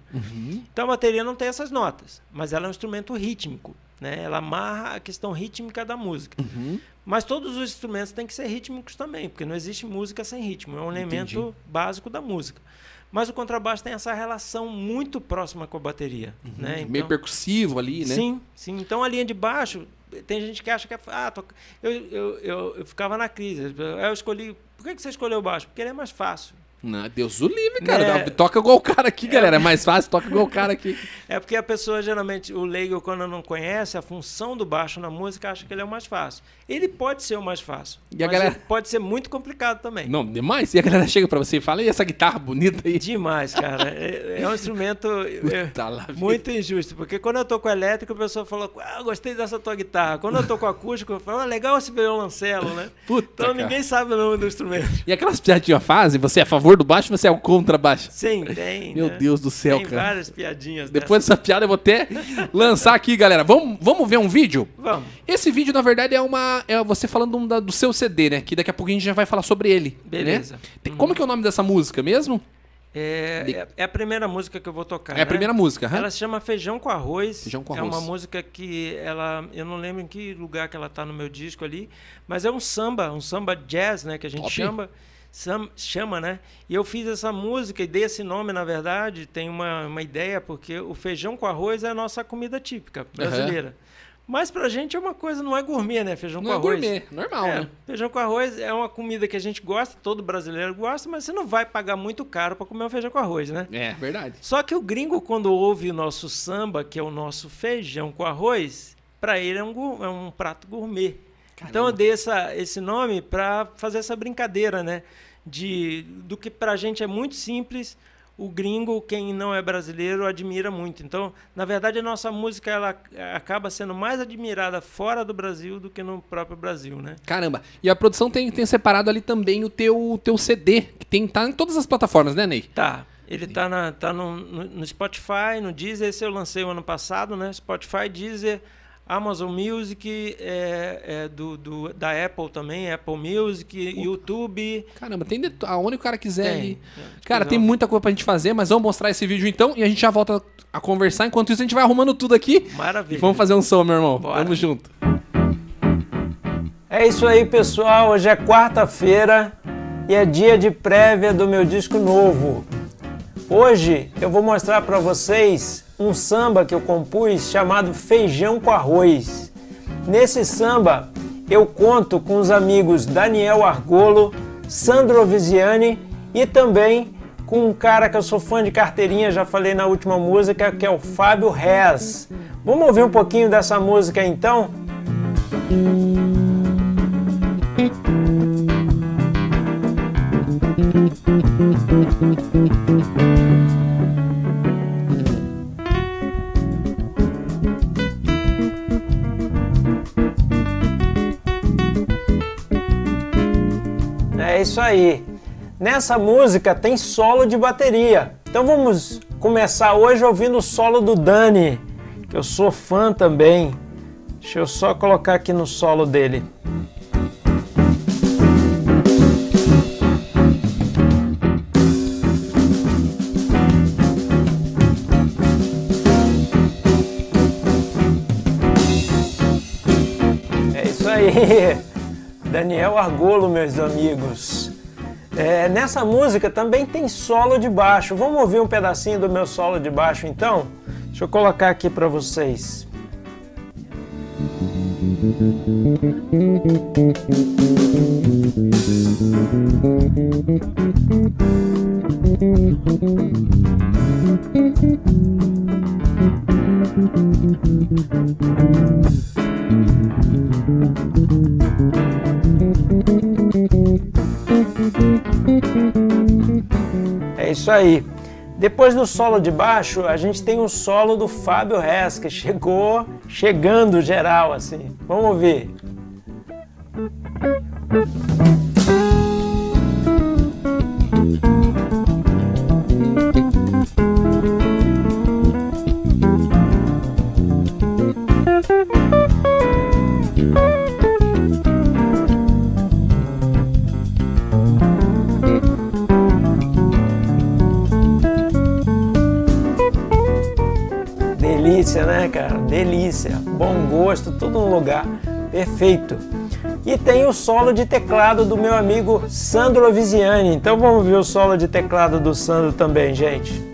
Então a bateria não tem essas notas, mas ela é um instrumento rítmico, né? Ela amarra a questão rítmica da música. Mas todos os instrumentos têm que ser rítmicos também, porque não existe música sem ritmo, é um elemento Entendi. básico da música. Mas o contrabaixo tem essa relação muito próxima com a bateria, né? Meio Então- percussivo ali, né? Sim, sim. Então a linha de baixo, tem gente que acha que é. Ah, toca... eu, eu, eu, eu ficava na crise. Eu escolhi. Por que que você escolheu o baixo? Porque ele é mais fácil. Não, Deus o livre, cara. Né? Toca igual o cara aqui, galera. É mais fácil, toca igual o cara aqui. É porque a pessoa, geralmente, o leigo, quando não conhece a função do baixo na música, acha que ele é o mais fácil. Ele pode ser o mais fácil. E a galera- pode ser muito complicado também. Não, demais. E a galera chega pra você e fala, e essa guitarra bonita aí? Demais, cara. É, é um instrumento <laughs> é, muito injusto. Porque quando eu toco elétrico, a pessoa fala, ah, gostei dessa tua guitarra. Quando eu toco acústico, eu falo, ah, legal esse violoncelo, né? Puta, Então cara. ninguém sabe o nome do instrumento. E aquelas piadinhas fazem? Você é a favor do baixo ou você é o contra baixo? Sim, tem. Meu né? Deus do céu, tem cara. várias piadinhas Depois dessa piada eu vou até lançar aqui, galera. Vamos, vamos ver um vídeo? Vamos. Esse vídeo, na verdade, é uma. É você falando um da- do seu CD, né? Que daqui a pouco a gente já vai falar sobre ele. Beleza. né? Tem- Como que é o nome dessa música mesmo? É, é, é a primeira música que eu vou tocar. É a né? primeira música, aham. Ela se chama Feijão com Arroz. Feijão com É Arroz. uma música que ela. Eu não lembro em que lugar que ela tá no meu disco ali. Mas é um samba, um samba jazz, né? Que a gente Top. chama. Chama, né? E eu fiz essa música e dei esse nome, na verdade, tem uma, uma ideia, porque o feijão com arroz é a nossa comida típica brasileira. Mas pra gente é uma coisa, não é gourmet, né? Feijão Não com é arroz. gourmet, normal, É, né? feijão com arroz é uma comida que a gente gosta, todo brasileiro gosta, mas você não vai pagar muito caro pra comer um feijão com arroz, né? É, verdade. Só que o gringo, quando ouve o nosso samba, que é o nosso feijão com arroz, pra ele é um, é um prato gourmet. Então eu dei essa, esse nome pra fazer essa brincadeira, né? De, do que pra gente é muito simples, o gringo, quem não é brasileiro, admira muito. Então, na verdade, a nossa música ela acaba sendo mais admirada fora do Brasil do que no próprio Brasil, né? Caramba. E a produção tem, tem separado ali também o teu, teu CD, que tem, tá em todas as plataformas, né, Ney? Tá. Ele tá, na, tá no, no, no Spotify, no Deezer. Esse eu lancei o ano passado, né? Spotify, Deezer, Amazon Music, é, é do, do- da Apple também, Apple Music, YouTube. Caramba, tem de, aonde o cara quiser Tem. Tem. Cara, tem Não. muita coisa pra gente fazer, mas vamos mostrar esse vídeo então e a gente já volta a conversar. Enquanto isso, a gente vai arrumando tudo aqui. E Maravilha. vamos fazer um som, meu irmão. Bora. Tamo junto. É isso aí, pessoal. Hoje é quarta-feira e é dia de prévia do meu disco novo. Hoje eu vou mostrar para vocês um samba que eu compus chamado Feijão com Arroz. Nesse samba eu conto com os amigos Daniel Argolo, Sandro Viziani e também com um cara que eu sou fã de carteirinha, já falei na última música, que é o Fábio Rez. Vamos ouvir um pouquinho dessa música então? É isso aí. Nessa música tem solo de bateria. Então vamos começar hoje ouvindo o solo do Dani, que eu sou fã também. Deixa eu só colocar aqui no solo dele. Daniel Argolo, meus amigos. É, nessa música também tem solo de baixo. Vamos ouvir um pedacinho do meu solo de baixo então? Deixa eu colocar aqui para vocês. É isso aí. Depois do solo de baixo, a gente tem o solo do Fábio Rez, que chegou chegando geral assim. Vamos ouvir. Delícia, né, cara? Delícia. Bom gosto, tudo no lugar. Perfeito. E tem o solo de teclado do meu amigo Sandro Viziani. Então vamos ver o solo de teclado do Sandro também, gente.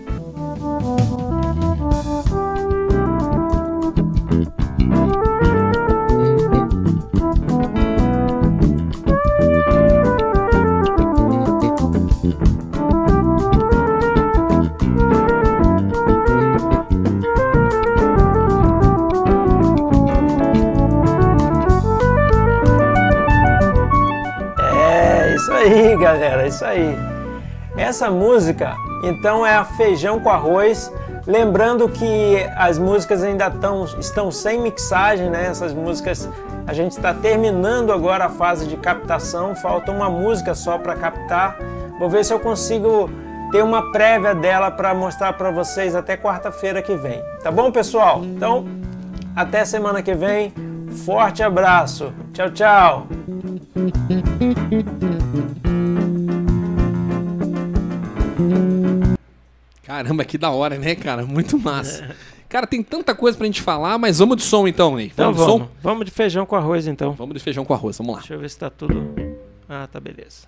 Galera, isso aí. Essa música, então, é a Feijão com Arroz. Lembrando que as músicas ainda tão, estão sem mixagem, né? Essas músicas, a gente está terminando agora a fase de captação, falta uma música só para captar. Vou ver se eu consigo ter uma prévia dela para mostrar para vocês até quarta-feira que vem. Tá bom, pessoal? Então, até semana que vem. Forte abraço. Tchau, tchau. Caramba, que da hora, né, cara? Muito massa. Cara, tem tanta coisa pra gente falar, mas vamos de som então, Ney. Então de vamos. som? Vamos de feijão com arroz então. Vamos de feijão com arroz, vamos lá. Deixa eu ver se tá tudo. Ah, tá beleza.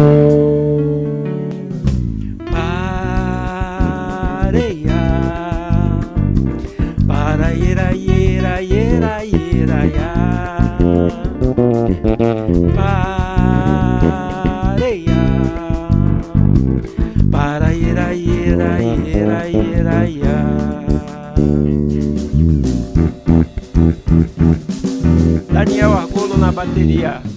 batería.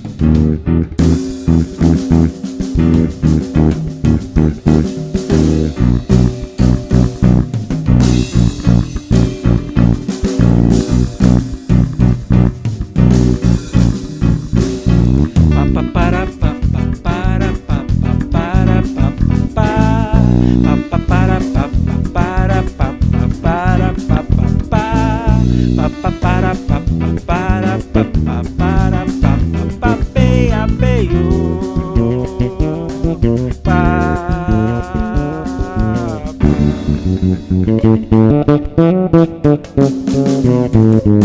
The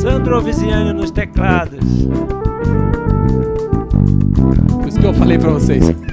Sandro Viziani nos teclados eu falei pra vocês. Música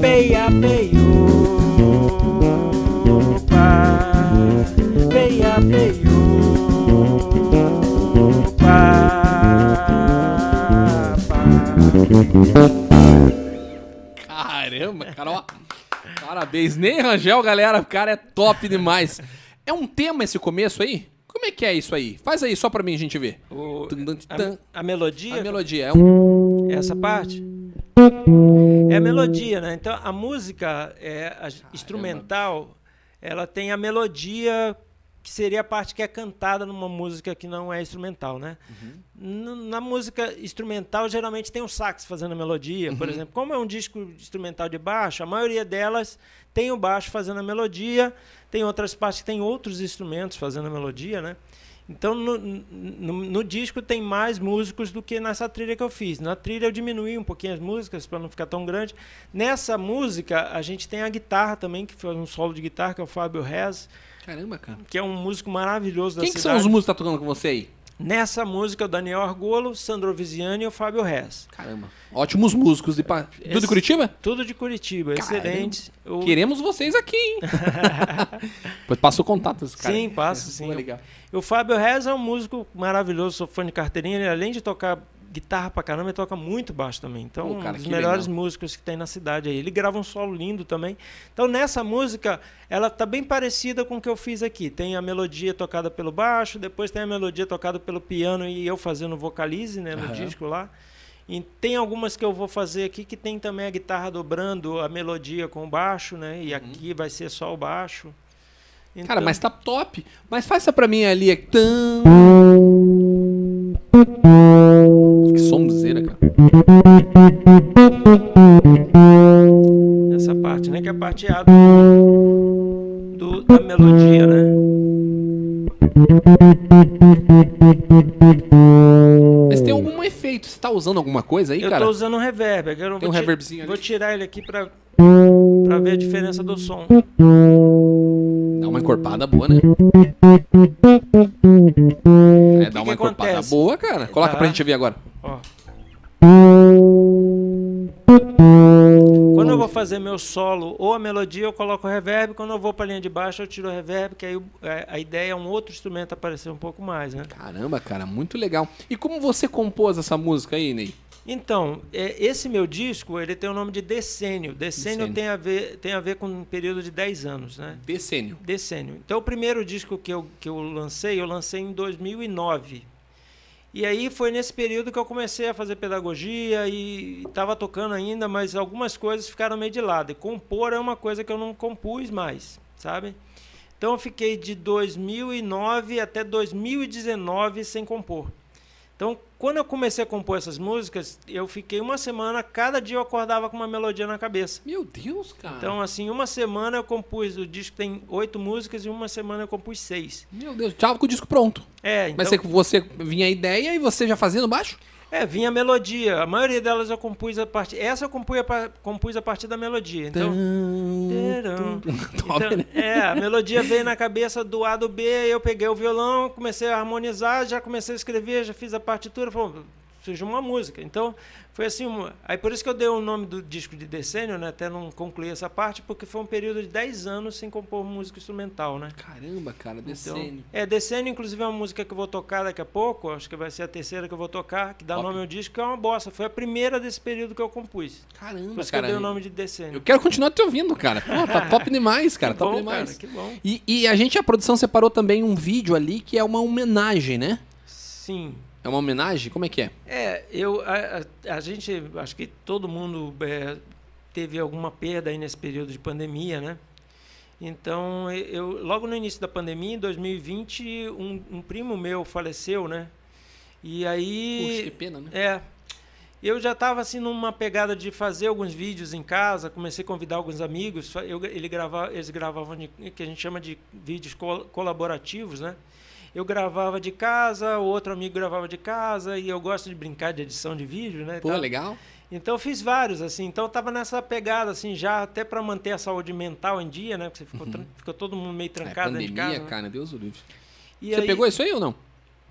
Peia, peiopa Peia, peiopa Caramba, Carol Parabéns, nem Rangel, galera O cara é top demais. É um tema esse começo aí? Como é que é isso aí? Faz aí só pra mim a gente ver. O- Tum, tum, tum. a, a melodia, A melodia é um. essa parte, é a melodia, né? Então a música é a instrumental, ela tem a melodia que seria a parte que é cantada numa música que não é instrumental, né? N- Na música instrumental geralmente tem um sax fazendo a melodia, por exemplo. Como é um disco instrumental de baixo, a maioria delas tem o baixo fazendo a melodia, tem outras partes que tem outros instrumentos fazendo a melodia, né? Então, no, no, no disco tem mais músicos do que nessa trilha que eu fiz. Na trilha eu diminuí um pouquinho as músicas para não ficar tão grande. Nessa música a gente tem a guitarra também, que faz um solo de guitarra, que é o Fábio Rez, Caramba, cara. que é um músico maravilhoso da Quem que cidade. são os músicos que tá tocando com você aí? Nessa música, o Daniel Argolo, Sandro Viziani e o Fábio Rez. Caramba. Ótimos músicos. De pa... Tudo de Esse- Curitiba? Tudo de Curitiba, Caramba. excelente. Queremos vocês aqui, hein? <laughs> Depois passa o contato desse cara. Sim, passa, É, sim. legal. O Fábio Rez é um músico maravilhoso, sou fã de carteirinha. Ele, além de tocar guitarra pra caramba, ele toca muito baixo também. Então, Pô, cara, um dos melhores legal. músicos que tem na cidade aí. Ele grava um solo lindo também. Então, nessa música, ela tá bem parecida com o que eu fiz aqui. Tem a melodia tocada pelo baixo, depois tem a melodia tocada pelo piano e eu fazendo vocalize, né, no Aham. disco lá. E tem algumas que eu vou fazer aqui que tem também a guitarra dobrando a melodia com o baixo, né? E aqui vai ser só o baixo. Cara, Então- mas tá top. Mas faça pra mim ali. é Essa parte, né? Que é a parte A do, do- da melodia, né? Mas tem algum efeito? Você tá usando alguma coisa aí, Eu cara? tô usando um reverb. eu Tem vou um reverbzinho? Vou tirar ele aqui pra, pra ver a diferença do som. Dá uma encorpada boa, né? É, dá que uma encorpada acontece? boa, cara. Coloca Tá. pra gente ver agora. Ó. Quando eu vou fazer meu solo ou a melodia, eu coloco o reverb. Quando eu vou pra linha de baixo, eu tiro o reverb, que aí a ideia é um outro instrumento aparecer um pouco mais, né? Caramba, cara, muito legal. E como você compôs essa música aí, Ney? Então, é, esse meu disco, ele tem o nome de Decênio. Decênio, Decênio. Tem, a ver, tem a ver com um período de 10 anos, né? Decênio. Decênio. Então, o primeiro disco que eu, que eu lancei, eu lancei em 2009. E aí foi nesse período que eu comecei a fazer pedagogia e estava tocando ainda, mas algumas coisas ficaram meio de lado. E compor é uma coisa que eu não compus mais, sabe? Então eu fiquei de 2009 até 2019 sem compor. Então, quando eu comecei a compor essas músicas, eu fiquei uma semana, cada dia eu acordava com uma melodia na cabeça. Meu Deus, cara. Então, assim, uma semana eu compus, o disco tem oito músicas e uma semana eu compus seis. Meu Deus, tchau com o disco pronto. É, então, Mas você, você vinha a ideia e você já fazendo baixo? É, vinha a melodia. A maioria delas eu compus a partir. Essa eu compus a, compus a partir da melodia. Então, Tcharam. Top, então, né? é, a melodia veio na cabeça do A do B, aí eu peguei o violão, comecei a harmonizar, já comecei a escrever, já fiz a partitura, falou, surgiu uma música. Então, foi assim, uma- aí por isso que eu dei o nome do disco de Decênio, né, até não concluir essa parte, porque foi um período de 10 anos sem compor música instrumental, né? Caramba, cara, Então, Decênio. é, Decênio, inclusive, é uma música que eu vou tocar daqui a pouco, acho que vai ser a terceira que eu vou tocar, que dá Top. nome ao disco, que é uma bossa. Foi a primeira desse período que eu compus. Caramba, Por isso cara. que eu dei o nome de Decênio. Eu quero continuar te ouvindo, cara. Pô, tá <laughs> top demais, cara. que top bom, demais. cara, que bom. E, e a gente, a produção, separou também um vídeo ali que é uma homenagem, né? Sim. É uma homenagem? Como é que é? É, eu, a, a- a gente, acho que todo mundo é, teve alguma perda aí nesse período de pandemia, né? Então, eu, logo no início da pandemia, em 2020, um, um primo meu faleceu, né? E aí... Puxa, que pena, né? É. Eu já estava assim numa pegada de fazer alguns vídeos em casa, comecei a convidar alguns amigos. Eu, ele grava, eles gravavam de, que a gente chama de vídeos col- colaborativos, né? Eu gravava de casa, o outro amigo gravava de casa e eu gosto de brincar de edição de vídeo, né? Pô, tal. legal. Então eu fiz vários assim. Então eu tava nessa pegada assim já até para manter a saúde mental em dia, né? Porque você ficou, tran- ficou todo mundo meio É, trancado de pandemia, casa. né? cara, Deus o livre. E Você aí- pegou isso aí ou não?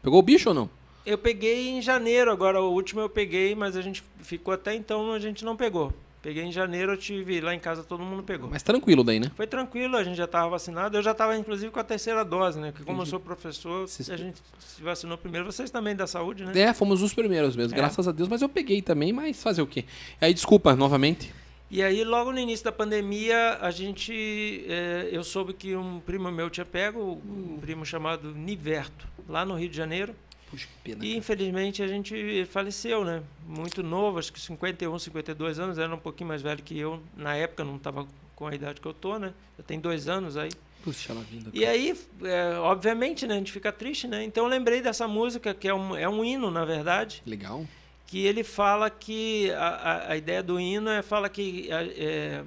Pegou o bicho ou não? Eu peguei em janeiro, agora o último eu peguei, mas a gente ficou até então, a gente não pegou. Peguei em janeiro, eu tive lá em casa, todo mundo pegou. Mas tranquilo daí, né? Foi tranquilo, a gente já estava vacinado. Eu já estava, inclusive, com a terceira dose, né? Porque como eu Entendi. sou professor, Se- a gente se vacinou primeiro. Vocês também da saúde, né? É, fomos os primeiros mesmo, É. graças a Deus. Mas eu peguei também, mas fazer o quê? Aí, desculpa, novamente. E aí, logo no início da pandemia, a gente. É, eu soube que um primo meu tinha pego, um primo chamado Niverto, lá no Rio de Janeiro. Puxa, que pena. E infelizmente a gente faleceu, né? Muito novo, acho que 51, 52 anos, era um pouquinho mais velho que eu. Na época não estava com a idade que eu tô, né? Eu tenho dois anos aí. Puxa, ela vinda. E aí, é, obviamente, né? A gente fica triste, né? Então eu lembrei dessa música, que é um, é um hino, na verdade Legal. que ele fala que a, a, a ideia do hino é fala que é,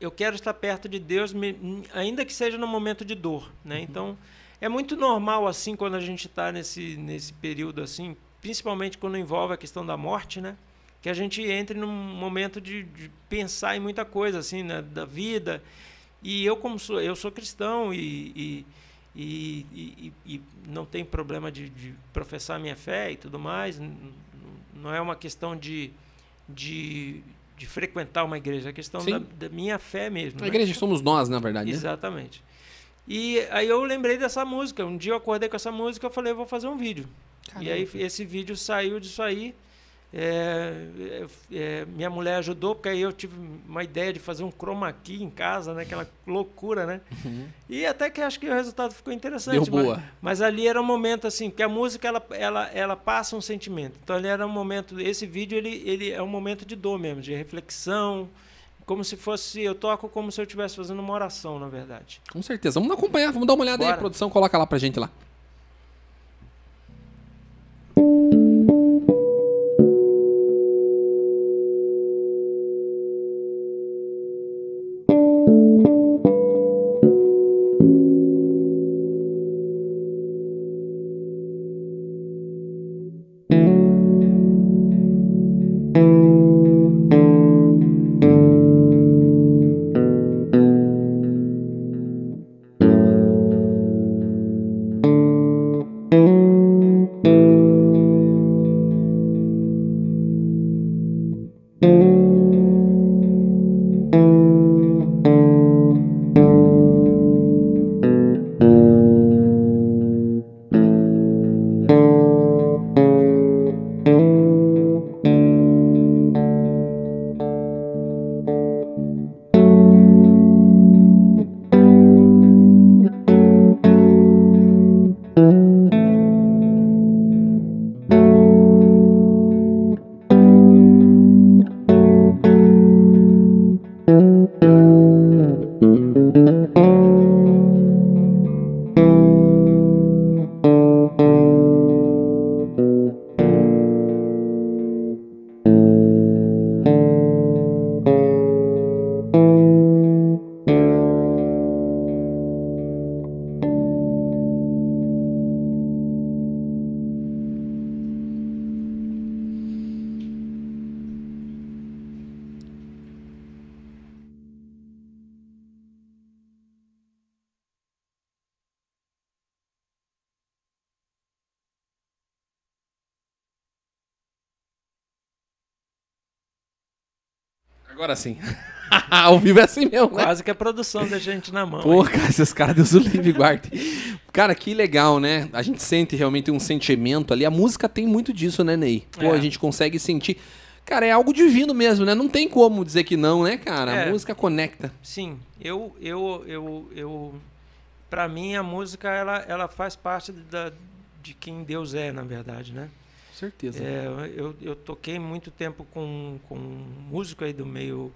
eu quero estar perto de Deus, me- ainda que seja no momento de dor, né? Então é muito normal assim quando a gente está nesse nesse período assim, principalmente quando envolve a questão da morte, né? Que a gente entre num momento de, de pensar em muita coisa assim, né? Da vida. E eu como sou eu sou cristão e, e e, e- e- não tem problema de, de professar minha fé e tudo mais. Não é uma questão de, de, de frequentar uma igreja, é questão da, da minha fé mesmo. A né? igreja somos nós, na verdade. Né? E aí eu lembrei dessa música. Um dia eu acordei com essa música e eu falei, eu vou fazer um vídeo. E aí Caramba. esse vídeo saiu disso aí. É, é, é, minha mulher ajudou, porque aí eu tive uma ideia de fazer um chroma key em casa, né? Aquela loucura, né? E até que acho que o resultado ficou interessante. Uhum. Deu mas- boa. Mas, ali era um momento assim, que a música ela, ela, ela passa um sentimento. Então ali era um momento, esse vídeo ele, ele é um momento de dor mesmo, de reflexão, como se fosse, eu toco como se eu estivesse fazendo uma oração, na verdade. Com certeza. Vamos acompanhar, vamos dar uma olhada aí, Bora. produção. Coloca lá pra gente lá. Agora sim. <laughs> Ao vivo é assim mesmo, né? Quase que a produção da gente na mão. Pô, hein? cara, esses caras, Deus o livre, guarde. Cara, que legal, né? A gente sente realmente um sentimento ali. A música tem muito disso, né, Ney? Pô, É. a gente consegue sentir. Cara, é algo divino mesmo, né? Não tem como dizer que não, né, cara? A É. música conecta. Sim, eu, eu, eu, eu, para mim a música ela, ela faz parte da, de quem Deus é, na verdade, né? Certeza. É, eu, eu toquei muito tempo com, com um músico aí do meio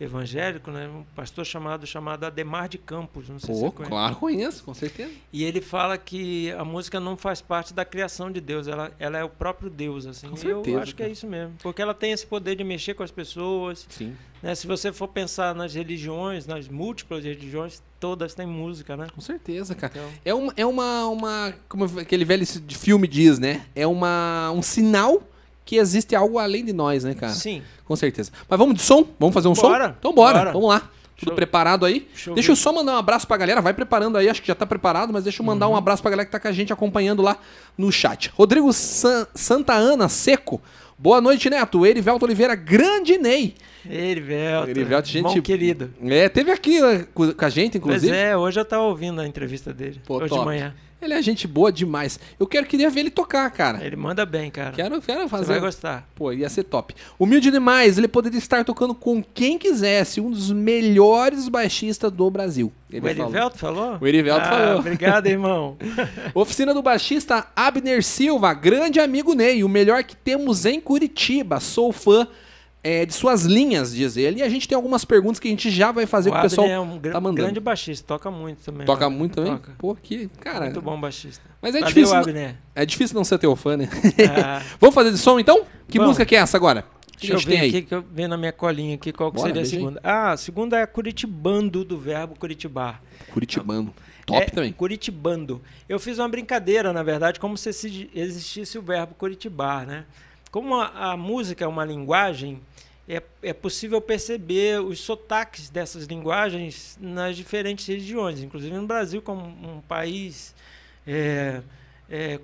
evangélico, né? Um pastor chamado chamado Ademar de Campos, não sei se Pô, você conhece. claro, conheço, com certeza. E ele fala que a música não faz parte da criação de Deus, ela, ela é o próprio Deus, assim. Com E eu certeza, acho que é isso mesmo, porque ela tem esse poder de mexer com as pessoas, Sim. né? Se você for pensar nas religiões, nas múltiplas religiões, todas têm música, né? Com certeza, cara. Então, É uma, é uma, uma como aquele velho filme diz, né? É uma, um sinal que existe algo além de nós, né, cara? sim. Com certeza. Mas vamos de som? Vamos fazer um Bora. som? Então bora, Bora. vamos lá. Tudo Show. preparado aí? Deixa eu Deixa ver. eu só mandar um abraço pra galera. Vai preparando aí, acho que já tá preparado, mas deixa eu mandar um Uhum. abraço pra galera que tá com a gente acompanhando lá no chat. Rodrigo San- Santa Ana Seco. Boa noite, Neto. Erivelto Oliveira, grande Ney. Erivelto, Erivelto, gente- irmão querido. É, teve aqui né, com a gente, Pois inclusive. é, hoje eu tava ouvindo a entrevista dele, Pô, hoje top. de manhã. Ele é gente boa demais. Eu quero queria ver ele tocar, cara. Ele manda bem, cara. Quero, quero Você fazer. vai gostar. Pô, ia ser top. Humilde demais, ele poderia estar tocando com quem quisesse, um dos melhores baixistas do Brasil. Ele o falou. Erivelto falou? O Erivelto ah, falou. Obrigado, <laughs> irmão. Oficina do baixista Abner Silva, grande amigo Ney, o melhor que temos em Curitiba. Sou fã é, de suas linhas, diz ele. E a gente tem algumas perguntas que a gente já vai fazer o que o pessoal é um tá mandando. grande baixista, toca muito também. Toca cara. muito também? Toca. Pô, que. Cara. Muito bom baixista. Mas é Valeu, difícil. Abner. É difícil não ser teu fã, né? Ah, <laughs> Vamos fazer de som então? Que Vamos. música que é essa agora? Deixa eu ver aqui, que eu ver na minha colinha aqui qual que Bora, seria a veja aí. segunda. Ah, a segunda é Curitibando, do verbo Curitibar. Curitibano. Top é, também. Curitibando. Eu fiz uma brincadeira, na verdade, como se existisse o verbo Curitibar, né? Como a, a música é uma linguagem, é, é possível perceber os sotaques dessas linguagens nas diferentes regiões, inclusive no Brasil, como um país é, é,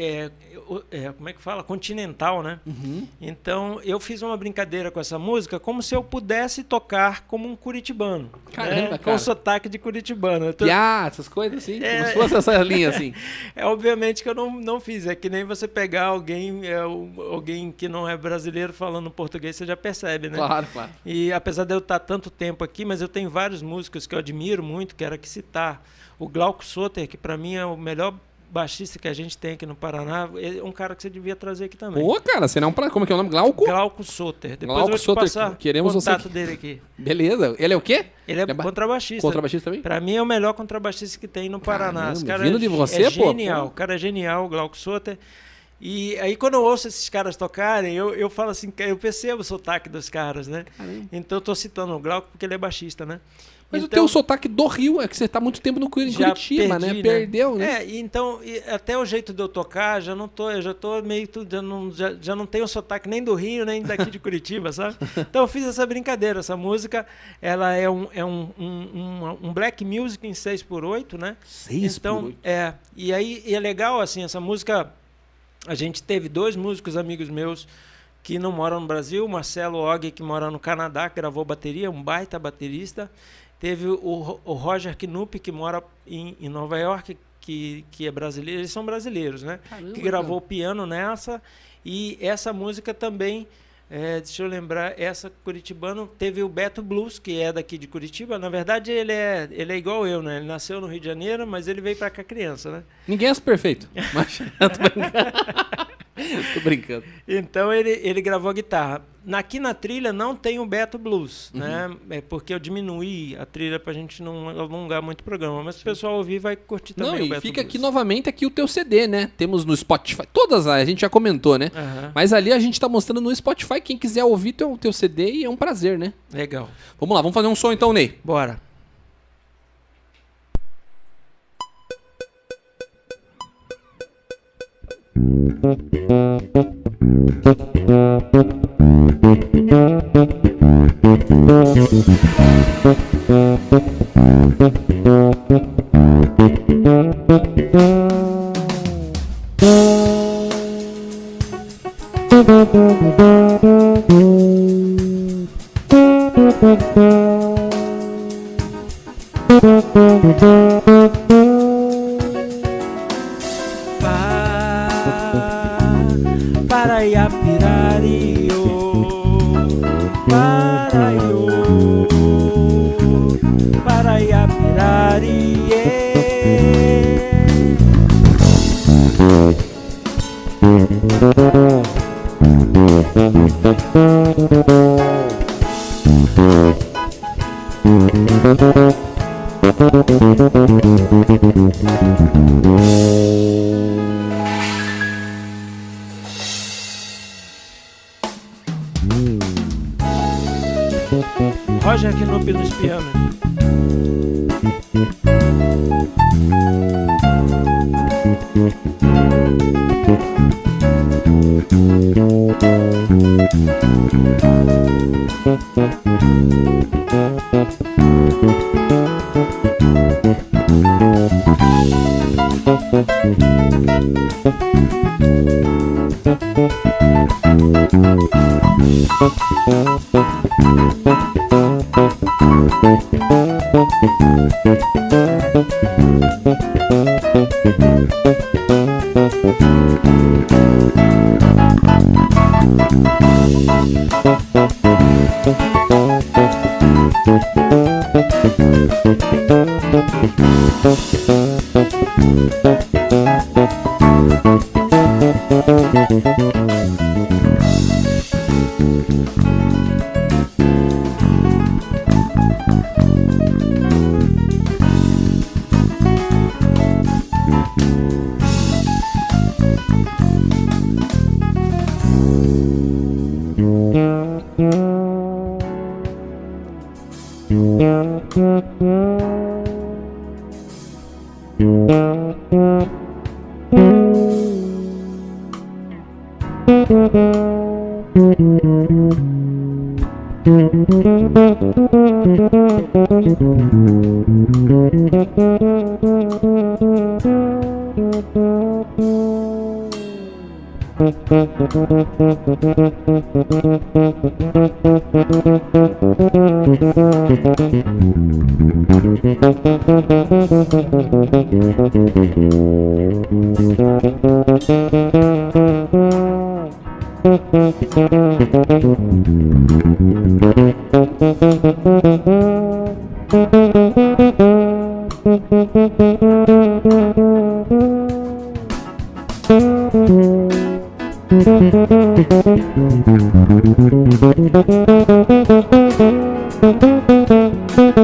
é, é, como é que fala? Continental, né? Uhum. Então eu fiz uma brincadeira com essa música como se eu pudesse tocar como um curitibano. Caramba, né? cara. Com sotaque de curitibano. Tô- Piá, essas coisas assim. É. Como se fosse essa linha assim. <laughs> É obviamente que eu não, não fiz. É que nem você pegar alguém, é, alguém que não é brasileiro falando português, você já percebe, né? Claro, claro. E apesar de eu estar tanto tempo aqui, mas eu tenho vários músicos que eu admiro muito, quero aqui citar. O Glauco Soter, que para mim é o melhor baixista que a gente tem aqui no Paraná, é um cara que você devia trazer aqui também. Pô, cara, você não pra. Como é que é o nome? Glauco? Glauco Soter. Depois Glauco eu vou te Soter, passar queremos o contato dele aqui. Beleza. Ele é o quê? Ele é, Ele é ba- contrabaixista. Contrabaixista também? Pra mim é o melhor contrabaixista que tem no Paraná. Caramba, vindo é, de você, é pô, genial. O cara é genial, o Glauco Soter. E aí quando eu ouço esses caras tocarem, eu, eu falo assim, eu percebo o sotaque dos caras, né? Caramba. Então eu tô citando o Glauco porque ele é baixista, né? Mas o então, teu sotaque do Rio é que você tá muito tempo no Curitiba, perdi, né? Perdeu, né? É, então, até o jeito de eu tocar, já não tô, eu já tô meio tudo, já não, já, já não tenho sotaque nem do Rio, nem daqui de Curitiba, <laughs> sabe? Então eu fiz essa brincadeira, essa música, ela é um, é um, um, um, um black music em 6x8, né? Seis então, por oito. é, e aí e é legal assim, essa música a gente teve dois músicos amigos meus que não moram no Brasil, Marcelo Og, que mora no Canadá, que gravou bateria, um baita baterista. Teve o, o Roger Knupp, que mora em, em Nova York, que, que é brasileiro, eles são brasileiros, né? Caramba, que gravou o piano nessa. E essa música também, é, deixa eu lembrar, essa Curitibano teve o Beto Blues, que é daqui de Curitiba. Na verdade, ele é, ele é igual eu, né? Ele nasceu no Rio de Janeiro, mas ele veio pra cá criança, né? Ninguém é perfeito. Mas <laughs> <laughs> <laughs> tô brincando. Então ele, ele gravou a guitarra. Aqui na trilha não tem o Beto Blues, né? É porque eu diminuí a trilha pra gente não alongar muito o programa. Mas o pessoal ouvir vai curtir também Não, o e Beto fica Blues. aqui novamente aqui o teu CD, né? Temos no Spotify. Todas a gente já comentou, né? Aham, Mas ali a gente tá mostrando no Spotify. Quem quiser ouvir teu, teu CD e é um prazer, né? Legal. Vamos lá, vamos fazer um som então, Ney. Bora. Pa, Caramba,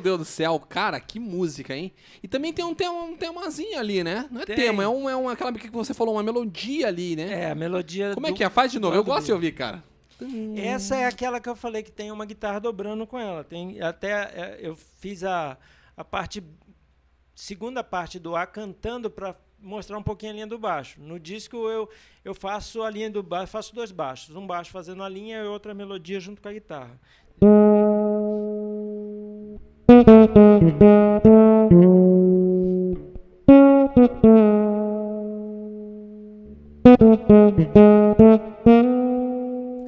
meu Deus do céu. Cara, que música, hein? E também tem um, tema, um temazinho ali, né? Não é Tem. tema, é, um, é uma, aquela que você falou, uma melodia ali, né? É, a melodia. Como é do- que é? Faz de novo. Eu gosto de ouvir, cara. Essa é aquela que eu falei que tem uma guitarra dobrando com ela. Tem até é, eu fiz a, a parte segunda parte do A cantando para mostrar um pouquinho a linha do baixo. No disco eu eu faço a linha do baixo, faço dois baixos, um baixo fazendo a linha e outra melodia junto com a guitarra.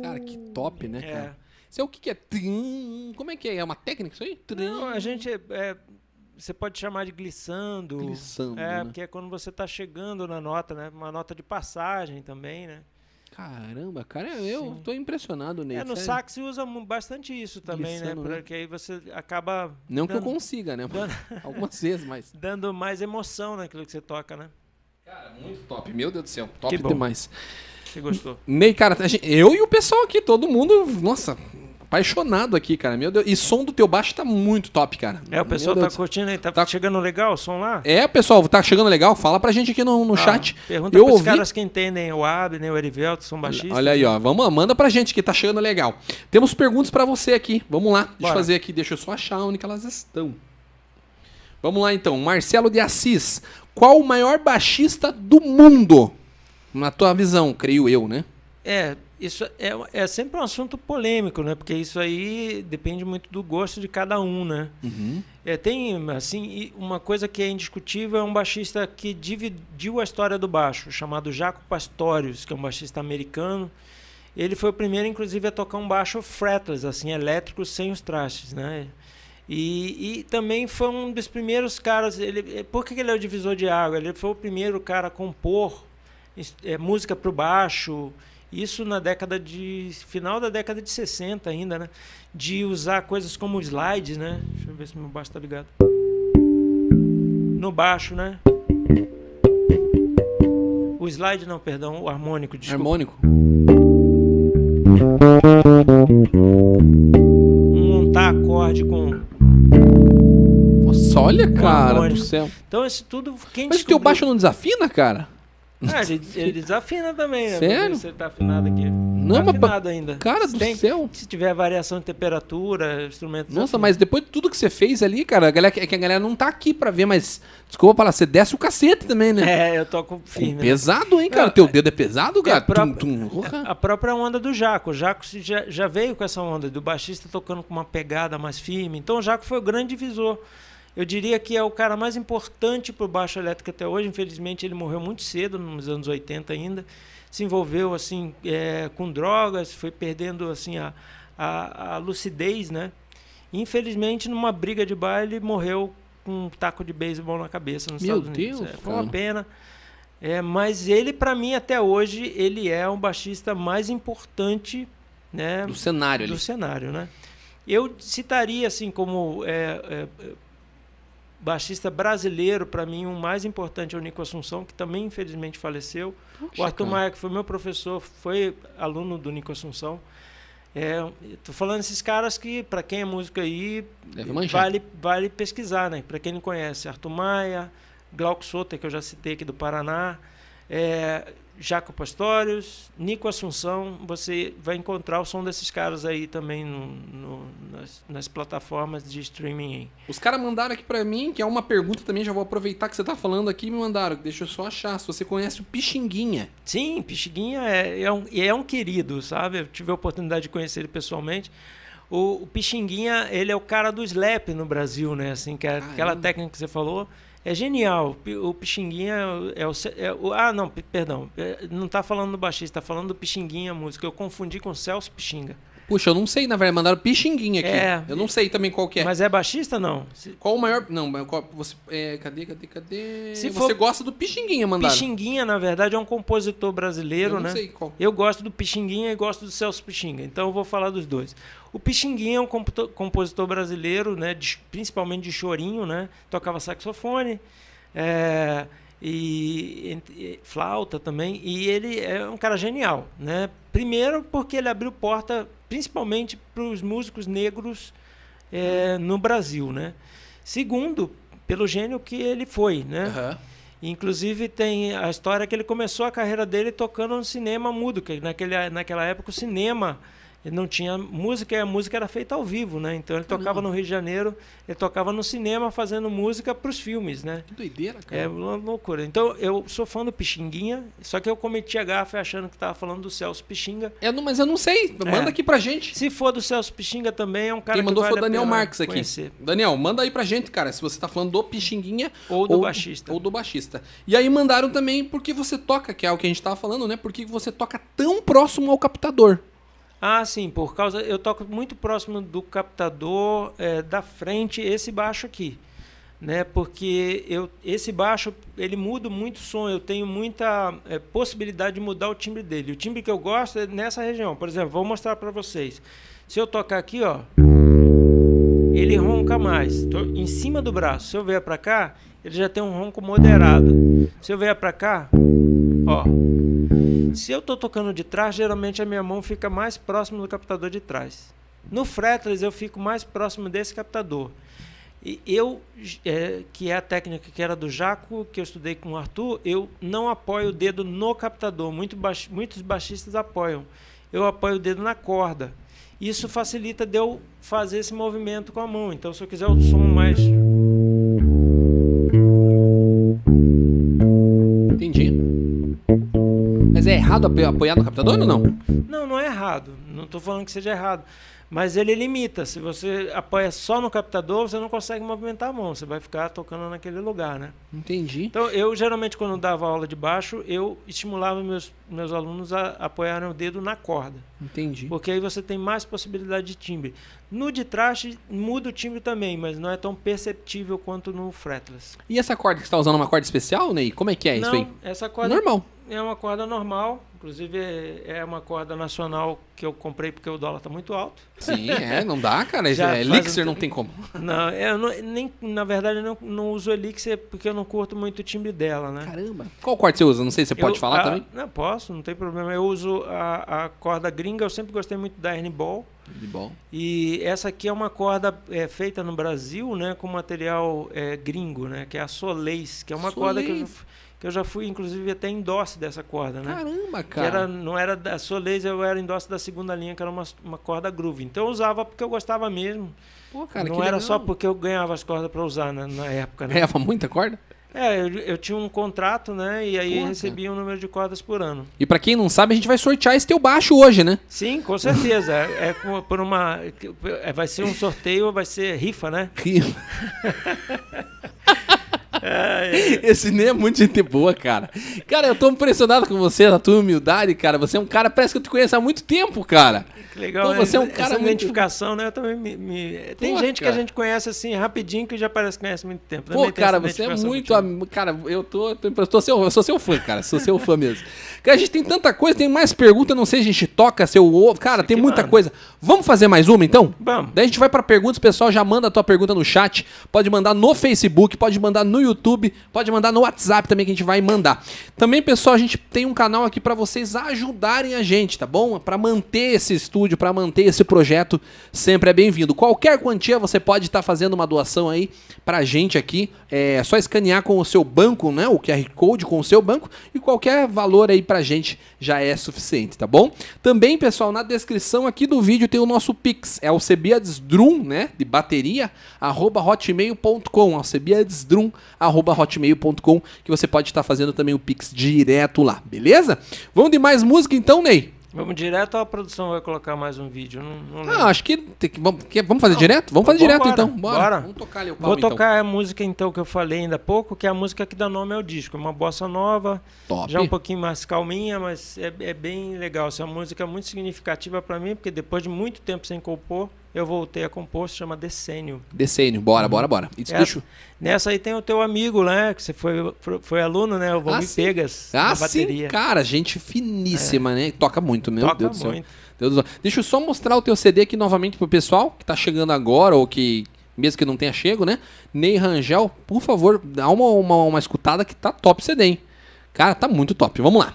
Cara, que top, né, É. cara? Isso é o que, que é? Como é que é? É uma técnica isso aí? Não, a gente é, você pode chamar de glissando. Glissando, É, né? porque é quando você está chegando na nota, né? Uma nota de passagem também, né? Caramba, cara, eu Sim. tô impressionado, Ney. É, no sério. sax se usa bastante isso também, Glissando, né? né? Porque aí você acaba Não que eu dando, consiga, né? <laughs> dando- Algumas vezes, mas. <laughs> dando mais emoção naquilo que você toca, né? Cara, muito top. Meu Deus do céu. Top bom. demais. Você gostou? Ney, cara, eu e o pessoal aqui, todo mundo, nossa, apaixonado aqui, cara. Meu Deus. E som do teu baixo tá muito top, cara. É, o pessoal tá curtindo aí, tá, Tá- chegando legal o som lá? É, pessoal, tá chegando legal? Fala pra gente aqui no, no Ah, chat. Pergunta Eu pros ouvi- caras que entendem o Abner, o Erivelto, são baixistas. Olha aí, ó. Vamos, manda pra gente que tá chegando legal. Temos perguntas pra você aqui. Vamos lá. Deixa eu Bora. fazer aqui, deixa eu só achar onde que elas estão. Vamos lá então. Marcelo de Assis. Qual o maior baixista do mundo? Na tua visão, creio eu, né? É, isso é, é sempre um assunto polêmico, né? Porque isso aí depende muito do gosto de cada um, né? É, tem, assim, uma coisa que é indiscutível é um baixista que dividiu a história do baixo, chamado Jaco Pastorius, que é um baixista americano. Ele foi o primeiro, inclusive, a tocar um baixo fretless, assim, elétrico, sem os trastes, né? E, e também foi um dos primeiros caras. Ele, por que ele é o divisor de água? Ele foi o primeiro cara a compor é, música para o baixo. Isso na década de. final da década de 60 ainda, né? De usar coisas como slides, né? Deixa eu ver se meu baixo está ligado. No baixo, né? O slide não, perdão, o harmônico, desculpa. Harmônico. montar acorde com. Nossa, olha, cara do céu. Então, isso tudo. Quem Mas o teu baixo não desafina, cara? Ah, ele, ele desafina também, né? Sério? Se ele tá afinado aqui. Não, tá mas afinado ainda. Cara Se do tem- céu. Se tiver variação de temperatura, instrumento. Nossa, desafina. mas depois de tudo que você fez ali, cara, a galera, é que a galera não tá aqui pra ver, mas. Desculpa falar, você desce o cacete também, né? É, eu toco firme. né? Pesado, hein, cara? Não, Teu dedo é pesado, é cara? a própria- Tum, tum. A própria onda do Jaco. O Jaco já, já veio com essa onda do baixista tocando com uma pegada mais firme. Então o Jaco foi o grande divisor. Eu diria que é o cara mais importante para o baixo elétrico até hoje. Infelizmente ele morreu muito cedo, nos anos 80 ainda. Se envolveu assim é, com drogas, foi perdendo assim a, a, a lucidez, né? Infelizmente numa briga de baile morreu com um taco de beisebol na cabeça nos Meu Estados Unidos. Deus, É, foi uma pena. É, mas ele, para mim, até hoje, ele é um baixista mais importante né, Do cenário ali. do cenário. Né? Eu citaria, assim, como é, é, baixista brasileiro, para mim, o mais importante é o Nico Assunção, que também, infelizmente, faleceu. o Arthur cara. Maia, que foi meu professor, foi aluno do Nico Assunção. É, tô falando esses caras que, para quem é músico aí, vale, vale pesquisar, né? Para quem não conhece, Arthur Maia, Glauco Soter, que eu já citei aqui do Paraná, é, Jaco Pastorius, Nico Assunção, você vai encontrar o som desses caras aí também no- no- nas, nas plataformas de streaming. aí. Os caras mandaram aqui pra mim, que é uma pergunta também, já vou aproveitar que você tá falando aqui, me mandaram. Deixa eu só achar, se você conhece o Pixinguinha. Sim, Pixinguinha é, é, um, é um querido, sabe? Eu tive a oportunidade de conhecer ele pessoalmente. O, o Pixinguinha, ele é o cara do slap no Brasil, né? Assim, que é aquela técnica que você falou. É genial. O Pi- O Pixinguinha é o, é o- Ah, não, pe- perdão. É, não tá falando do baixista, tá falando do Pixinguinha a música. Eu confundi com Celso Pixinga. Puxa, eu não sei, na verdade, mandaram Pixinguinha aqui. É. Eu não sei também qual que é. Mas é baixista, não? Se- Qual o maior. Não, mas qual- você. É, cadê, cadê, cadê? Se você for- gosta do Pixinguinha, mandaram. Pixinguinha, na verdade, é um compositor brasileiro, eu não né? sei qual. Eu gosto do Pixinguinha e gosto do Celso Pixinga, então eu vou falar dos dois. O Pixinguinha é um compositor brasileiro, né, de- principalmente de chorinho, né, tocava saxofone é, e, e flauta também, e ele é um cara genial, né? Primeiro porque ele abriu porta principalmente para os músicos negros é, no Brasil, né? Segundo, pelo gênio que ele foi, né? Aham. Inclusive tem a história que ele começou a carreira dele tocando no cinema mudo, que naquele, naquela época o cinema ele não tinha música e a música era feita ao vivo, né? Então ele tocava no Rio de Janeiro, ele tocava no cinema fazendo música para os filmes, né? Que doideira, cara. É uma loucura. Então eu sou fã do Pixinguinha, só que eu cometi a gafe achando que estava falando do Celso Pixinga. É, não- mas eu não sei. Manda É. aqui pra gente. Se for do Celso Pixinga também é um cara Quem mandou que foi vale o Daniel Marques aqui. conhecer. Daniel, manda aí pra gente, cara, se você tá falando do Pixinguinha Ou do baixista. Ou do baixista. E aí mandaram também porque você toca, que é o que a gente tava falando, né? Porque você toca tão próximo ao captador. Ah, sim, por causa. Eu toco muito próximo do captador é, da frente, esse baixo aqui. Né, porque eu, esse baixo ele muda muito o som, eu tenho muita é, possibilidade de mudar o timbre dele. O timbre que eu gosto é nessa região. Por exemplo, vou mostrar para vocês. Se eu tocar aqui, ó, ele ronca mais. Tô em cima do braço. Se eu vier para cá, ele já tem um ronco moderado. Se eu vier para cá, ó, se eu estou tocando de trás, geralmente a minha mão fica mais próximo do captador de trás. No fretless eu fico mais próximo desse captador. E eu, é, que é a técnica que era do Jaco, que eu estudei com o Arthur, eu não apoio o dedo no captador. Muito baix, muitos baixistas apoiam. Eu apoio o dedo na corda. Isso facilita de eu fazer esse movimento com a mão. Então, se eu quiser o som mais Mas é errado apo- apoiar no captador ou não? Não, não é errado. Não estou falando que seja errado. Mas ele limita. Se você apoia só no captador, você não consegue movimentar a mão. Você vai ficar tocando naquele lugar, né? Entendi. Então, eu geralmente, quando dava aula de baixo, eu estimulava meus, meus alunos a apoiarem o dedo na corda. Entendi. Porque aí você tem mais possibilidade de timbre. No de traste, muda o timbre também, mas não é tão perceptível quanto no fretless. E essa corda que você tá usando é uma corda especial, Ney? Como é que é isso não, aí? essa corda Normal. É uma corda normal, inclusive é- é uma corda nacional que eu comprei porque o dólar está muito alto. Sim, é, <laughs> não dá, cara. Já é, Elixir um não tem como. Não, eu não- nem, na verdade eu não, não uso Elixir porque eu não curto muito o timbre dela, né? Caramba. Qual corte você usa? Não sei se você pode Eu- falar a- também. Não, posso, não tem problema. Eu uso a, a corda gringa, eu sempre gostei muito da Ball. De bom. E essa aqui é uma corda é, feita no Brasil, né, com material é, gringo, né, que é a Soleis, que é uma corda que eu, já, que eu já fui, inclusive, até endosse dessa corda, né? Caramba, Que cara. era, não era da Soleis, eu era endosse da segunda linha, que era uma, uma corda groove. Então eu usava porque eu gostava mesmo. Pô, cara, não que era legal. só porque eu ganhava as cordas para usar na, na época, né? Ganhava muita corda? É, eu, eu tinha um contrato, né, e aí recebia um número de cordas por ano. E pra quem não sabe, a gente vai sortear esse teu baixo hoje, né? Sim, com certeza. é, é por uma. é, vai ser um sorteio, vai ser rifa, né? <laughs> <laughs> Esse nem é muito gente boa, cara. Cara, eu tô impressionado com você, a tua humildade, cara. Você é um cara, parece que eu te conheço há muito tempo, cara. Que legal, Pô, né? você é um Essa cara muito- identificação, né? Eu também me, me- Tem Pô, gente que cara. a gente conhece assim rapidinho que já parece que conhece há muito tempo. Pô, Também tem cara, essa você é muito. am- Cara, eu tô, tô, eu tô seu, eu sou seu fã, cara. Sou seu fã mesmo. Cara, a gente tem tanta coisa, tem mais perguntas, não sei se a gente toca, seu ovo. Cara, tem que muita coisa. Vamos fazer mais uma então? Vamos. Daí a gente vai pra perguntas, pessoal já manda a tua pergunta no chat, pode mandar no Facebook, pode mandar no YouTube, pode mandar no WhatsApp também que a gente vai mandar. Também, pessoal, a gente tem um canal aqui pra vocês ajudarem a gente, tá bom? Pra manter esse estúdio, pra manter esse projeto, sempre é bem-vindo. Qualquer quantia você pode estar fazendo uma doação aí pra gente aqui, é só escanear com o seu banco, né? O QR Code com o seu banco e qualquer valor aí pra gente já é suficiente, tá bom? Também, pessoal, na descrição aqui do vídeo tem o nosso Pix, é o cebiadesdrum, né, de bateria, arroba hotmail.com, arroba hotmail.com, que você pode estar fazendo também o Pix direto lá, beleza? Vamos de mais música então, Ney? Vamos direto ou a produção vai colocar mais um vídeo? Não, não. Ah, acho que, tem que- vamos, quer- vamos fazer direto? Vamos fazer direto embora, então, bora. bora. Vamos tocar ali o pau Vou então. tocar a música então que eu falei ainda há pouco, que é a música que dá nome ao disco. É uma bossa nova, Top. já um pouquinho mais calminha, mas é, é bem legal. Essa música é muito significativa para mim, porque depois de muito tempo sem compor, eu voltei a compor, se chama Decênio. Decênio, bora, bora, bora. E deixa- Nessa aí tem o teu amigo, né? Que você foi, foi, aluno, né? O Valmir sim. Pegas, Ah, sim, bateria. É. cara, gente finíssima, né? Toca muito, meu Toca Deus do céu. muito. Deus do céu. Deixa eu só mostrar o teu CD aqui novamente pro pessoal que tá chegando agora ou que mesmo que não tenha chego, né? Ney Rangel, por favor, dá uma, uma, uma escutada que tá top CD, hein? Cara, tá muito top. Vamos lá.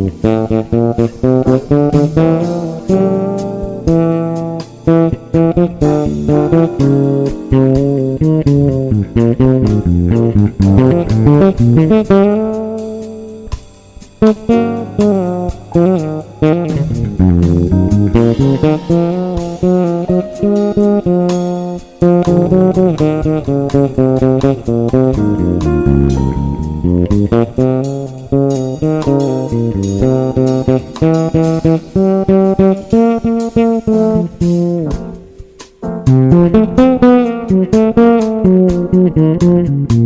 Thank you.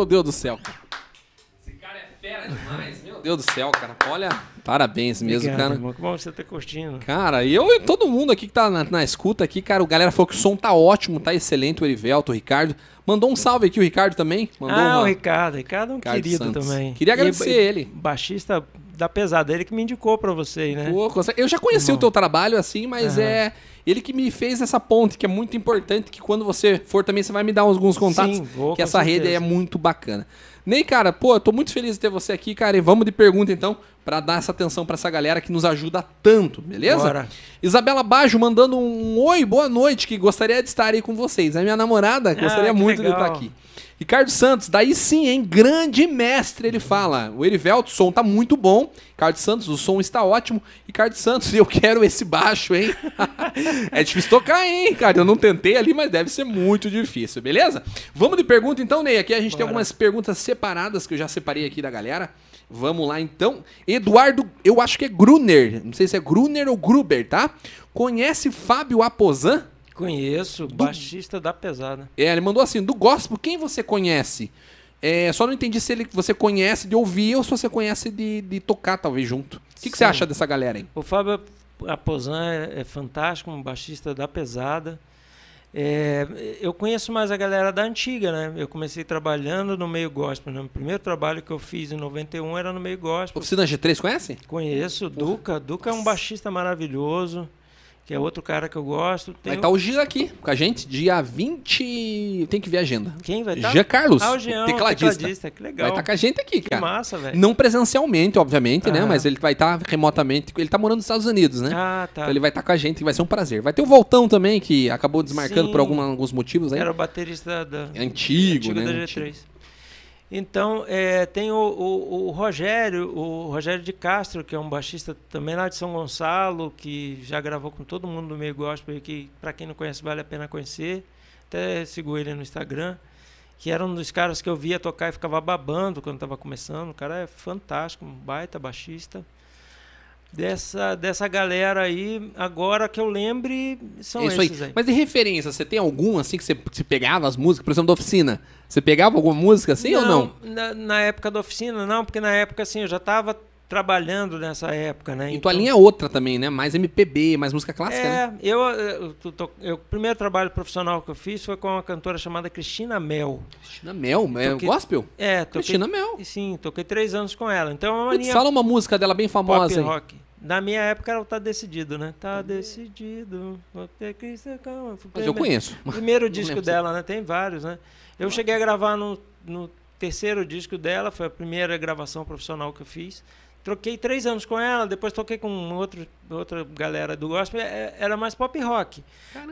Meu Deus do céu. Esse cara é fera demais, meu Deus do céu, cara. Olha, parabéns mesmo, Obrigado, cara. irmão. Que bom você ter curtindo. Cara, e eu e todo mundo aqui que tá na, na escuta aqui, cara, o galera falou que o som tá ótimo, tá excelente, o Erivelto, o Ricardo. Mandou um salve aqui, o Ricardo também. Mandou ah, uma... o Ricardo. Ricardo é um Ricardo querido Santos. também. Queria agradecer E- ele. Baixista da pesada, ele que me indicou pra vocês, né? Pô, Eu já conheci o teu trabalho assim, mas Aham. é ele que me fez essa ponte, que é muito importante, que quando você for também, você vai me dar alguns contatos, Sim, vou, que essa rede aí é certeza. muito bacana. Ney, cara, pô, eu tô muito feliz de ter você aqui, cara, e vamos de pergunta então, pra dar essa atenção pra essa galera que nos ajuda tanto, beleza? Bora. Isabela Bajo mandando um oi, boa noite, que gostaria de estar aí com vocês. É minha namorada, gostaria Ah, que muito de legal. estar aqui. Ricardo Santos, daí sim, hein? Grande mestre, ele fala. O Erivelto, o som tá muito bom. Ricardo Santos, o som está ótimo. Ricardo Santos, <laughs> eu quero esse baixo, hein? <laughs> é difícil tocar, hein, Ricardo? Eu não tentei ali, mas deve ser muito difícil, beleza? Vamos de pergunta então, Ney. Aqui a gente tem Bora. algumas perguntas separadas que eu já separei aqui da galera. Vamos lá então. Eduardo, eu acho que é Gruner. Não sei se é Gruner ou Gruber, tá? Conhece Fábio Aposan? Conheço, baixista da pesada. É, ele mandou assim, do gospel, quem você conhece? É, só não entendi se ele, você conhece de ouvir ou se você conhece de, de tocar, talvez, junto. O que, que você acha dessa galera aí? O Fábio Aposan é, é fantástico, um baixista da pesada. É, eu conheço mais a galera da antiga, né? Eu comecei trabalhando no meio gospel. Né? O primeiro trabalho que eu fiz em 91 era no meio gospel. Oficina G3, conhece? Conheço o Duca. Duca é um baixista maravilhoso, que é outro cara que eu gosto. Tem Vai estar o Gia aqui com a gente, dia 20... Tem que ver a agenda. Quem vai estar? Jean Carlos, Ah, o Jean, tecladista. tecladista. Que Vai legal. estar com a gente aqui, que cara. massa, velho. Não presencialmente, obviamente, né? Aham. Mas ele vai estar remotamente. Ele tá morando nos Estados Unidos, né? Ah, tá. Então ele vai estar com a gente e vai ser um prazer. Vai ter o Voltão também, que acabou desmarcando Sim. por alguma- alguns motivos aí. Era o baterista da, antigo, antigo né? da Antigo. G3. Então, é, tem o, o- o Rogério, o Rogério de Castro, que é um baixista também lá de São Gonçalo, que já gravou com todo mundo do meio gospel, que para quem não conhece vale a pena conhecer. Até sigo ele no Instagram, que era um dos caras que eu via tocar e ficava babando quando estava começando. O cara é fantástico, um baita baixista. Dessa, dessa galera aí, agora que eu lembre, são Isso aí. esses aí. Mas de referência, você tem algum assim que você, que você pegava as músicas, por exemplo, da oficina? Você pegava alguma música assim ou não? Na, na época da oficina, não, porque na época assim eu já estava trabalhando nessa época, né? Então a linha é outra também, né? Mais MPB, mais música clássica, é, né? eu, eu, eu- o primeiro trabalho profissional que eu fiz foi com uma cantora chamada Cristina Mel. Cristina Mel, é Toquei- gospel? É, toquei, Cristina Mel. Sim, toquei três anos com ela. Então é uma Putz, linha fala uma música dela bem pop famosa aí. rock. Na minha época era o Tá Decidido, né? Tá decidido. vou ter que ser calmo. Mas eu conheço. Primeiro <laughs> disco dela, né? Tem vários, né? Eu cheguei a gravar no, no terceiro disco dela, foi a primeira gravação profissional que eu fiz. Troquei três anos com ela, depois toquei com outro, outra galera do gospel, é- era mais pop rock.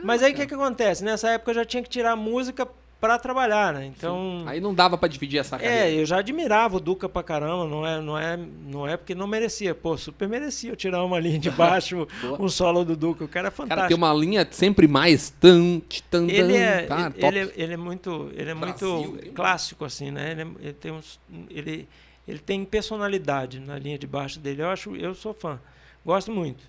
Mas aí o que, que acontece? Nessa época eu já tinha que tirar música para trabalhar, né? Então. Aí não dava para dividir essa carreira. É, eu já admirava o Duca pra caramba, não é, não é, não é porque não merecia. Pô, super merecia eu tirar uma linha de <laughs> baixo, um solo do Duca. O cara é fantástico. Cara, tem uma linha sempre mais tan, tan, ele é, tá, ele, é, ele é muito, ele é Brasil, muito clássico assim, né? Ele, é, ele tem uns, ele, ele tem personalidade na linha de baixo dele. Eu acho, eu sou fã. Gosto muito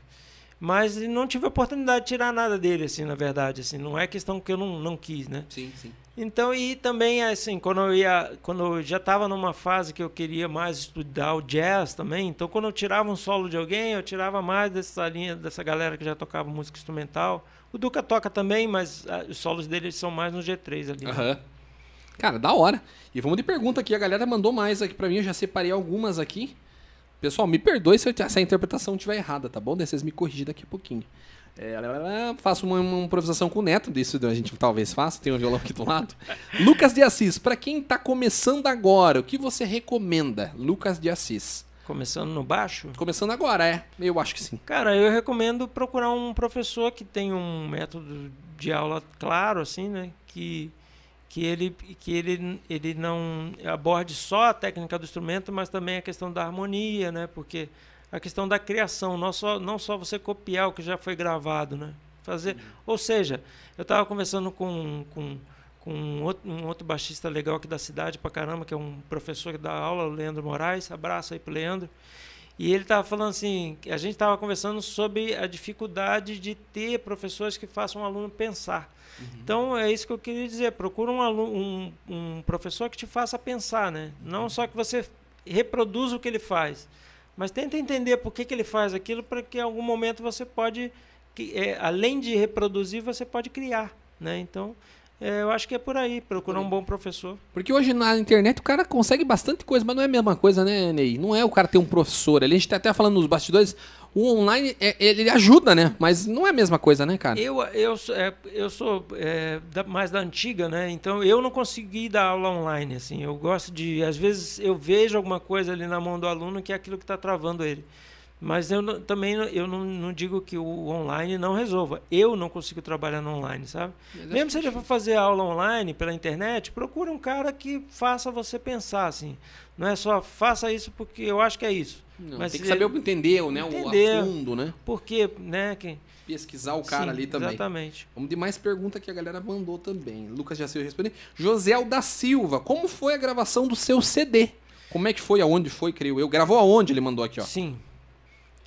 mas não tive a oportunidade de tirar nada dele, assim, na verdade, assim, não é questão que eu não, não quis, né? Sim, sim. Então, e também, assim, quando eu ia, quando eu já estava numa fase que eu queria mais estudar o jazz também, então quando eu tirava um solo de alguém, eu tirava mais dessa linha, dessa galera que já tocava música instrumental. O Duca toca também, mas ah, os solos dele são mais no G3 ali. Aham. Uhum. Cara, da hora. E vamos de pergunta aqui, a galera mandou mais aqui para mim, eu já separei algumas aqui. Pessoal, me perdoe se, eu, se a interpretação estiver errada, tá bom? Daí vocês me corrigem daqui a pouquinho. É, faço uma, uma, improvisação com o Neto, disso a gente talvez faça, tem um violão aqui do lado. <laughs> Lucas de Assis, para quem tá começando agora, o que você recomenda? Lucas de Assis. Começando no baixo? Começando agora, é. Eu acho que sim. Cara, eu recomendo procurar um professor que tem um método de aula claro, assim, né? Que que ele, que ele, ele não aborde só a técnica do instrumento, mas também a questão da harmonia, né? Porque a questão da criação, não só, não só você copiar o que já foi gravado, né? Fazer, uhum. ou seja, eu estava conversando com, com, com um, outro, um outro baixista legal aqui da cidade pra caramba, que é um professor que dá aula, o Leandro Moraes, abraço aí pro Leandro. E ele estava falando assim, a gente estava conversando sobre a dificuldade de ter professores que façam o aluno pensar. Uhum. Então é isso que eu queria dizer. Procura um, aluno, um, um professor que te faça pensar, né? Não só que você reproduza o que ele faz, mas tenta entender por que, que ele faz aquilo para que em algum momento você pode, que, é, além de reproduzir, você pode criar, né? Então é, eu acho que é por aí, procurar um bom professor. Porque hoje na internet o cara consegue bastante coisa, mas não é a mesma coisa, né, Ney? Não é o cara ter um professor. Ali a gente tá até falando nos bastidores, o online, é, ele ajuda, né? Mas não é a mesma coisa, né, cara? Eu, eu, é, eu sou é, da, mais da antiga, né? Então eu não consegui dar aula online, assim. Eu gosto de... Às vezes eu vejo alguma coisa ali na mão do aluno que é aquilo que está travando ele. Mas eu não, também eu não, não, digo que o online não resolva. Eu não consigo trabalhar no online, sabe? Mesmo se ele for fazer aula online pela internet, procure um cara que faça você pensar assim. Não é só faça isso porque eu acho que é isso. Não, Mas tem que saber entender, né, entender, o fundo, né? Porque, né, que pesquisar o cara Sim, ali também. Exatamente. Vamos de mais pergunta que a galera mandou também. Lucas já se responder. José da Silva, como foi a gravação do seu CD? Como é que foi? Aonde foi, creio eu? Gravou aonde? Ele mandou aqui, ó. Sim.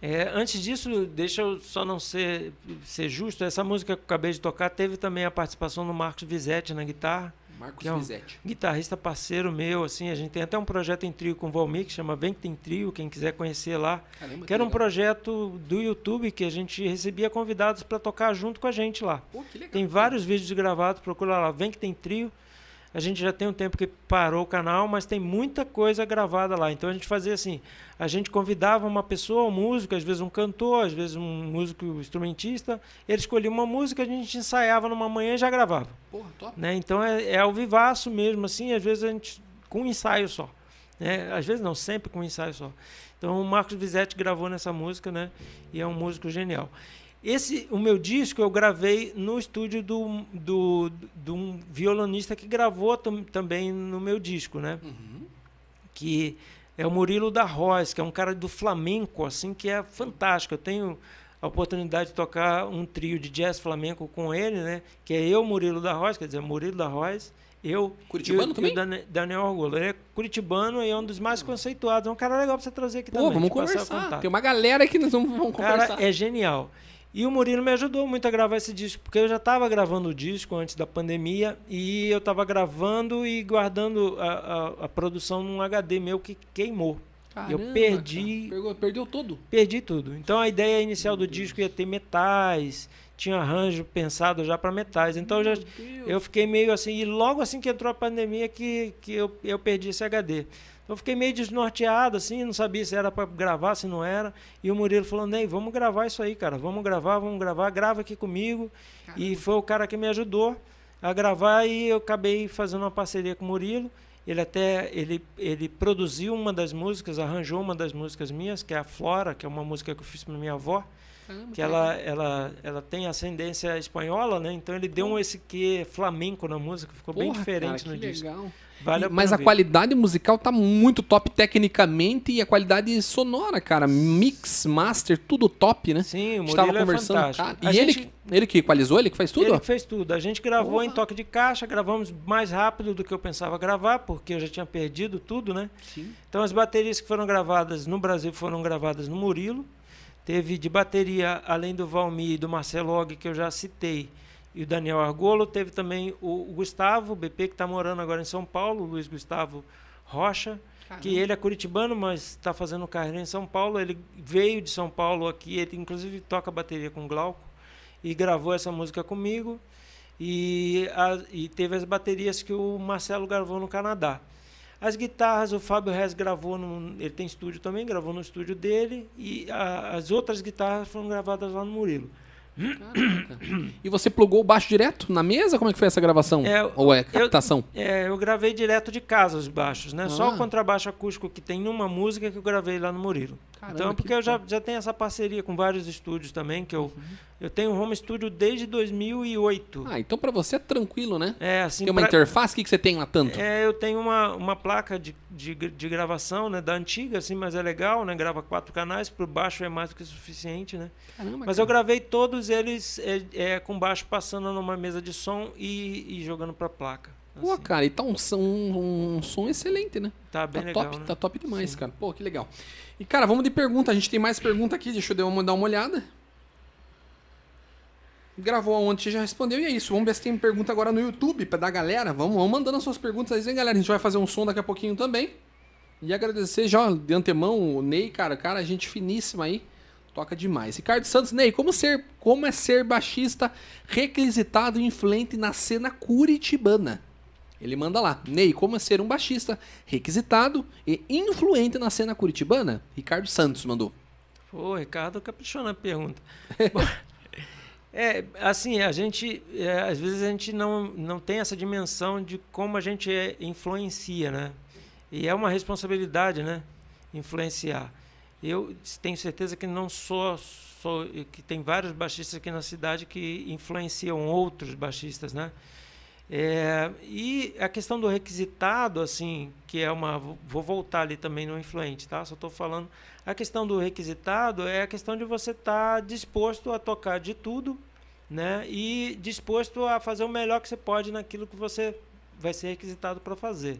É, antes disso, deixa eu só não ser, ser justo, essa música que eu acabei de tocar teve também a participação do Marcos Vizetti na guitarra. Marcos que é um Vizetti. Guitarrista parceiro meu, assim, a gente tem até um projeto em trio com o Valmir, que chama Vem que tem trio, quem quiser conhecer lá. Caramba, que era um projeto do YouTube que a gente recebia convidados para tocar junto com a gente lá. Pô, legal, tem vários vídeos gravados, procura lá, Vem que tem trio. A gente já tem um tempo que parou o canal, mas tem muita coisa gravada lá. Então a gente fazia assim: a gente convidava uma pessoa, um músico, às vezes um cantor, às vezes um músico instrumentista. Ele escolhia uma música, a gente ensaiava numa manhã e já gravava. Porra, top. Né? Então é, é ao vivaço mesmo, assim, às vezes a gente com um ensaio só. Né? Às vezes não, sempre com um ensaio só. Então o Marcos Vizetti gravou nessa música, né? E é um músico genial. Esse, o meu disco eu gravei no estúdio do, do, de um violonista que gravou também no meu disco, né? Uhum. Que é o Murilo da Roz, que é um cara do flamenco, assim, que é fantástico. Eu tenho a oportunidade de tocar um trio de jazz flamenco com ele, né? Que é eu, Murilo da Roz, quer dizer, Murilo da Roz, eu Curitibano e, também? E o Daniel Orgulho. Ele é curitibano e é um dos mais conceituados. É um cara legal pra você trazer aqui Pô, também. vamos conversar. Tem uma galera que nós vamos, vamos conversar. Cara, é genial. E o Murilo me ajudou muito a gravar esse disco, porque eu já estava gravando o disco antes da pandemia e eu estava gravando e guardando a, a, a, produção num HD meu que queimou. Caramba, eu perdi. Pegou, perdeu tudo? Perdi tudo. Então a ideia inicial do disco ia ter metais, tinha arranjo pensado já para metais. Então eu, já, eu fiquei meio assim. E logo assim que entrou a pandemia que, que eu, eu perdi esse HD. Eu fiquei meio desnorteado, assim, não sabia se era para gravar, se não era. E o Murilo falou: Ney, vamos gravar isso aí, cara. Vamos gravar, vamos gravar, grava aqui comigo. Caramba. E foi o cara que me ajudou a gravar e eu acabei fazendo uma parceria com o Murilo. Ele até ele, ele produziu uma das músicas, arranjou uma das músicas minhas, que é a Flora, que é uma música que eu fiz para minha avó. Caramba, que ela, ela, ela tem ascendência espanhola, né? Então ele deu um esse que flamenco na música, ficou bem Porra, diferente cara, no disco. legal. Vale a mas a ver. qualidade musical tá muito top tecnicamente e a qualidade sonora, cara. Mix, master, tudo top, né? Sim, o Murilo é conversando, fantástico. cara. E ele, gente- ele que equalizou, ele que faz tudo? Ele que fez tudo. A gente gravou em toque de caixa, gravamos mais rápido do que eu pensava gravar, porque eu já tinha perdido tudo, né? Sim. Então as baterias que foram gravadas no Brasil foram gravadas no Murilo. Teve de bateria, além do Valmir e do Marcelo Og, que eu já citei, e o Daniel Argolo, teve também o, o Gustavo, o BP, que está morando agora em São Paulo, o Luiz Gustavo Rocha, que ele é curitibano, mas está fazendo carreira em São Paulo. Ele veio de São Paulo aqui, ele inclusive toca bateria com o Glauco, e gravou essa música comigo. E, a- e teve as baterias que o Marcelo gravou no Canadá. As guitarras, o Fábio Rez gravou, no, ele tem estúdio também, gravou no estúdio dele, e a- as outras guitarras foram gravadas lá no Murilo. Caraca. E você plugou o baixo direto na mesa? Como é que foi essa gravação? É, Ou é eu- captação? É, eu gravei direto de casa os baixos, né? Só Ah. o contrabaixo acústico que tem numa música que eu gravei lá no Murilo. Caramba, então, que porque eu já, já tenho essa parceria com vários estúdios também, que eu, Uhum. eu tenho home studio desde 2008. Ah, então pra você é tranquilo, né? é, assim, tem uma pra- interface, o que, que você tem lá tanto? É, eu tenho uma, uma placa de, de, de gravação, né, da antiga, assim, mas é legal, né? Grava quatro canais, por baixo é mais do que suficiente, né? Caramba, Mas cara. eu gravei todos eles é, é, com baixo passando numa mesa de som e, e jogando pra placa. Pô, assim. cara, e tá um, som- um, som excelente, né? tá bem tá legal, top, né? tá top demais, Sim. cara. Pô, que legal. E, cara, vamos de pergunta. A gente tem mais pergunta aqui, deixa eu dar uma, dar uma olhada. Gravou ontem, já respondeu, e é isso. Vamos ver se tem pergunta agora no YouTube pra dar galera. Vamos, vamos mandando as suas perguntas aí, hein, galera. A gente vai fazer um som daqui a pouquinho também. E agradecer já de antemão o Ney, cara. Cara, gente finíssima aí. Toca demais. Ricardo Santos, Ney, como, ser, como é ser baixista requisitado e influente na cena curitibana? Ele manda lá. Ney, como é ser um baixista requisitado e influente na cena curitibana? Ricardo Santos mandou. Pô, Ricardo caprichou na pergunta. <laughs> É, assim, a gente, é, às vezes a gente não, não tem essa dimensão de como a gente é- influencia, né? E é uma responsabilidade, né? Influenciar. Eu tenho certeza que não sou, sou que tem vários baixistas aqui na cidade que influenciam outros baixistas, né? É, e a questão do requisitado, assim, que é uma. Vou voltar ali também no influente, tá? Só estou falando. A questão do requisitado é a questão de você estar disposto a tocar de tudo, né? E disposto a fazer o melhor que você pode naquilo que você vai ser requisitado para fazer.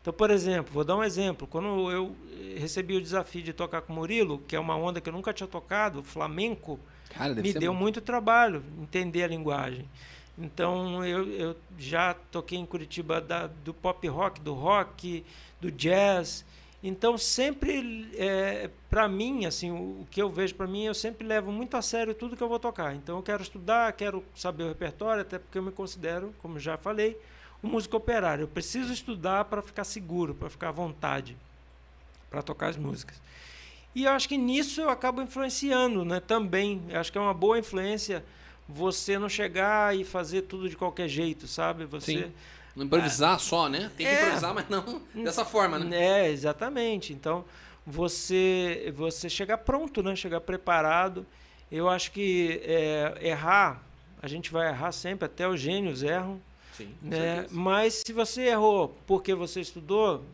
Então, por exemplo, vou dar um exemplo. Quando eu recebi o desafio de tocar com o Murilo, que é uma onda que eu nunca tinha tocado, flamenco, Cara, me deu muito. muito trabalho entender a linguagem. Então eu, eu já toquei em Curitiba da- do pop rock, do rock, do jazz. Então sempre, é, para mim, assim, o, o que eu vejo para mim, eu sempre levo muito a sério tudo que eu vou tocar. Então eu quero estudar, quero saber o repertório, até porque eu me considero, como já falei, um músico operário. Eu preciso estudar para ficar seguro, para ficar à vontade, para tocar as músicas. E eu acho que nisso eu acabo influenciando, né? Também. Eu acho que é uma boa influência você não chegar e fazer tudo de qualquer jeito, sabe? Você Sim. Não improvisar só, né? Tem que É. improvisar, mas não dessa forma, né? É, exatamente. Então, você você chegar pronto, né? Chegar preparado. Eu acho que é, errar, a gente vai errar sempre, até os gênios erram. Sim, né? Mas se você errou porque você estudou,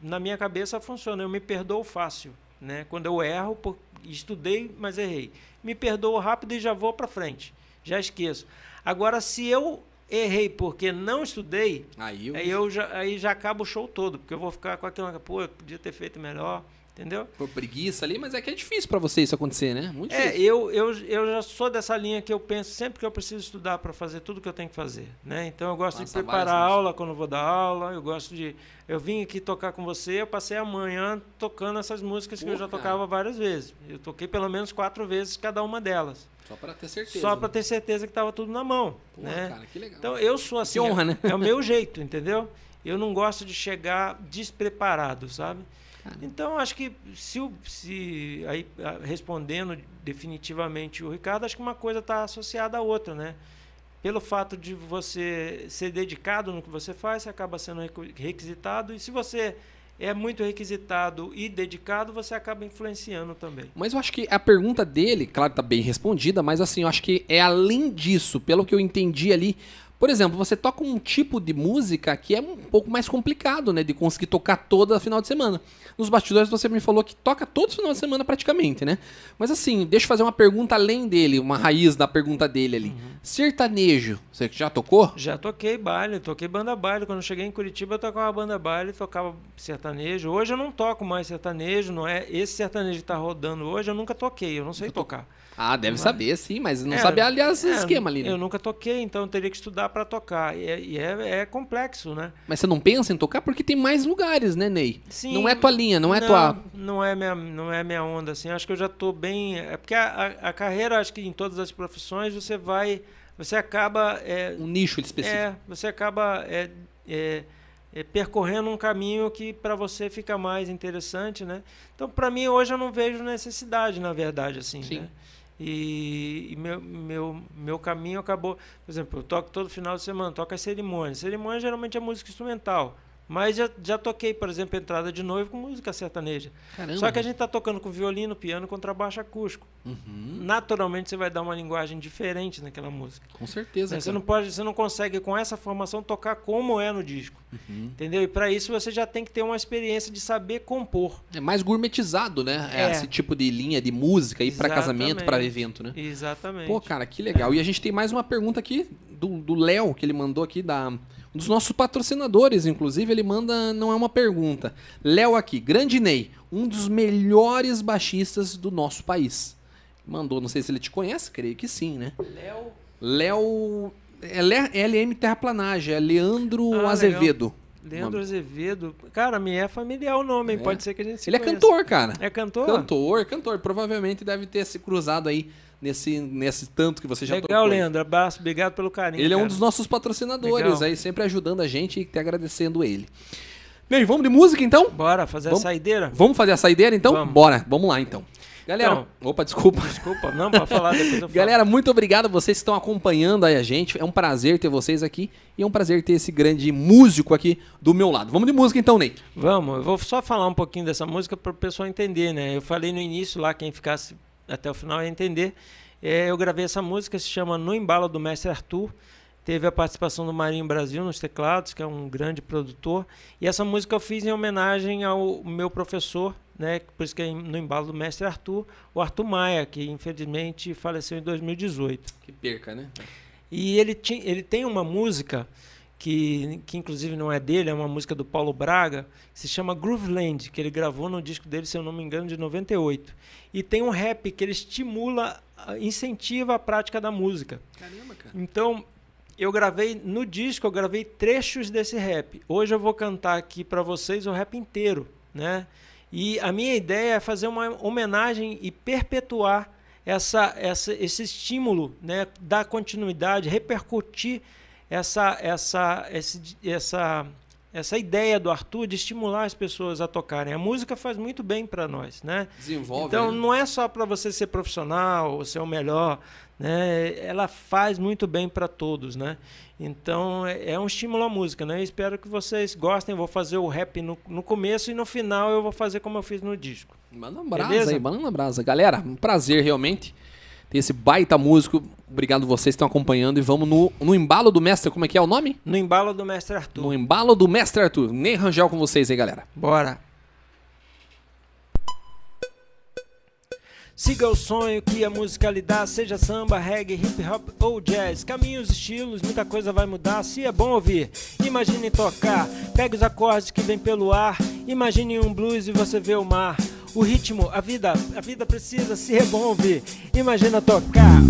na minha cabeça funciona, eu me perdoo fácil, né? Quando eu erro, por, estudei, mas errei. Me perdoo rápido e já vou para frente. Já esqueço. Agora se eu errei porque não estudei, Aí eu... aí eu já aí já acaba o show todo, porque eu vou ficar com aquilo, pô, eu podia ter feito melhor, entendeu? Por preguiça ali, mas é que é difícil pra você isso acontecer, né? Muito É, difícil. eu, eu, eu já sou dessa linha que eu penso sempre que eu preciso estudar para fazer tudo que eu tenho que fazer, né? Então eu gosto Passa de preparar a aula quando eu vou dar aula, eu gosto de eu vim aqui tocar com você, eu passei a manhã tocando essas músicas que eu já cara. tocava várias vezes. Eu toquei pelo menos quatro vezes cada uma delas, Só pra ter certeza. só para né? ter certeza que estava tudo na mão, né? cara, que legal. Então eu sou assim, honra, né? é o meu <laughs> jeito, entendeu? Eu não gosto de chegar despreparado, sabe? Cara. Então acho que se, se aí ah, respondendo definitivamente o Ricardo, acho que uma coisa está associada à outra, né? Pelo fato de você ser dedicado no que você faz, você acaba sendo requisitado e se você é muito requisitado e dedicado, você acaba influenciando também. Mas eu acho que a pergunta dele, claro, tá bem respondida, mas assim, eu acho que é além disso, pelo que eu entendi ali. Por exemplo, você toca um tipo de música que é um pouco mais complicado, né? De conseguir tocar toda final de semana. Nos bastidores você me falou que toca todo final de semana praticamente, né? Mas assim, deixa eu fazer uma pergunta além dele, uma raiz da pergunta dele ali. Sertanejo, você já tocou? Já toquei baile, toquei banda baile. Quando eu cheguei em Curitiba, eu tocava banda baile, tocava sertanejo. Hoje eu não toco mais sertanejo, não é? Esse sertanejo que tá rodando hoje, eu nunca toquei, eu não sei tocar. Ah, deve Mas- saber, sim, mas não É, sabe, aliás, o é, esquema ali, né? Eu nunca toquei, então eu teria que estudar para tocar. E, é, e é- é complexo, né? Mas você não pensa em tocar porque tem mais lugares, né, Ney? Sim, não é tua linha, não é tua. Não é minha, não é minha onda, assim. Acho que eu já estou bem. É porque a, a- a carreira, acho que em todas as profissões, você vai. Você acaba. É, Um nicho específico. é, você acaba é, percorrendo um caminho que para você fica mais interessante, né? Então, para mim, hoje eu não vejo necessidade, na verdade, assim. Sim. Né? E, e meu, meu, meu caminho acabou. Por exemplo, eu toco todo final de semana, toco as cerimônias. Cerimônia geralmente é música instrumental. Mas já, já toquei, por exemplo, entrada de noivo com música sertaneja. Caramba. Só que a gente está tocando com violino, piano, contrabaixo acústico. Uhum, Naturalmente você vai dar uma linguagem diferente naquela música. com certeza. Né? Você não pode, você não consegue com essa formação tocar como é no disco, Uhum. entendeu? E para isso você já tem que ter uma experiência de saber compor. É mais gourmetizado, né? É. Esse tipo de linha de música aí pra casamento, Exatamente. evento, né? Exatamente. Pô, cara, que legal. E a gente tem mais uma pergunta aqui do do Léo, que ele mandou aqui, da, um dos nossos patrocinadores, inclusive. Ele manda, não é uma pergunta. Léo aqui, Grande Ney, um dos melhores baixistas do nosso país. Mandou, não sei se ele te conhece, creio que sim, né? Léo, Léo. É LM Terraplanagem, é Leandro Ah, Azevedo. Leandro Azevedo. Cara, me é familiar o nome? É. pode ser que a gente se Ele é conheça. cantor, cara. É cantor? Cantor, cantor. Provavelmente deve ter se cruzado aí nesse, nesse tanto que você já Legal, trocou aí. Leandro. Abraço, obrigado pelo carinho. Ele é um cara. dos nossos patrocinadores Legal. aí, sempre ajudando a gente e te agradecendo ele. Bem, vamos de música então? Bora fazer Vamos- a saideira? Vamos fazer a saideira então? Vamos. Bora, vamos lá então. Galera, opa, desculpa. Desculpa, não, pra falar depois eu. Galera, muito obrigado a vocês que estão acompanhando aí a gente. É um prazer ter vocês aqui e é um prazer ter esse grande músico aqui do meu lado. Vamos de música então, Ney. Vamos, eu vou só falar um pouquinho dessa música para o pessoal entender, né? Eu falei no início lá, quem ficasse até o final ia entender. É, eu gravei essa música, se chama No Embalo do Mestre Arthur. Teve a participação do Marinho Brasil nos teclados, que é um grande produtor. E essa música eu fiz em homenagem ao meu professor, né? Por isso que é no embalo do Mestre Arthur, o Arthur Maia, que infelizmente faleceu em 2018. Que perca, né? E ele, ti- ele tem uma música que, que inclusive não é dele, é uma música do Paulo Braga, que se chama Grooveland, que ele gravou no disco dele, se eu não me engano, de 98. E tem um rap que ele estimula, ah, incentiva a prática da música. Caramba, cara. Então, eu gravei no disco, eu gravei trechos desse rap. Hoje eu vou cantar aqui para vocês o rap inteiro, né? E a minha ideia é fazer uma homenagem e perpetuar essa, essa, esse estímulo, né? Dar continuidade, repercutir essa, essa, esse, essa, essa ideia do Arthur de estimular as pessoas a tocarem. A música faz muito bem para nós, né? Desenvolve. Então né? não é só para você ser profissional ou ser o melhor, né? Ela faz muito bem para todos, né? Então é é um estímulo à música, né? Eu espero que vocês gostem. Eu vou fazer o rap no, no começo e no final eu vou fazer como eu fiz no disco. Manda um brasa Beleza? aí, manda um brasa. Galera, um prazer realmente ter esse baita músico. Obrigado vocês que estão acompanhando e vamos no, no embalo do mestre, como é que é o nome? No embalo do mestre Arthur. No embalo do mestre Arthur. Nem Rangel com vocês aí, galera. Bora. Siga o sonho que a música lhe dá, seja samba, reggae, hip hop ou jazz. Caminhos, estilos, muita coisa vai mudar. Se é bom ouvir, imagine tocar. Pegue os acordes que vem pelo ar. Imagine um blues e você vê o mar. O ritmo, a vida, a vida precisa, se ouvir. Imagina tocar.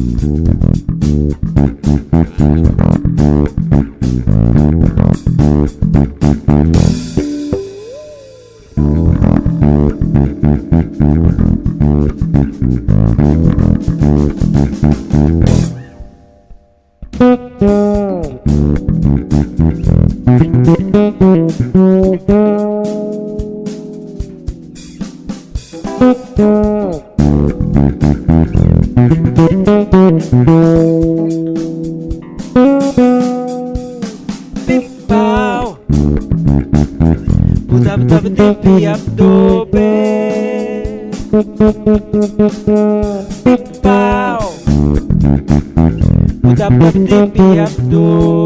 Marinho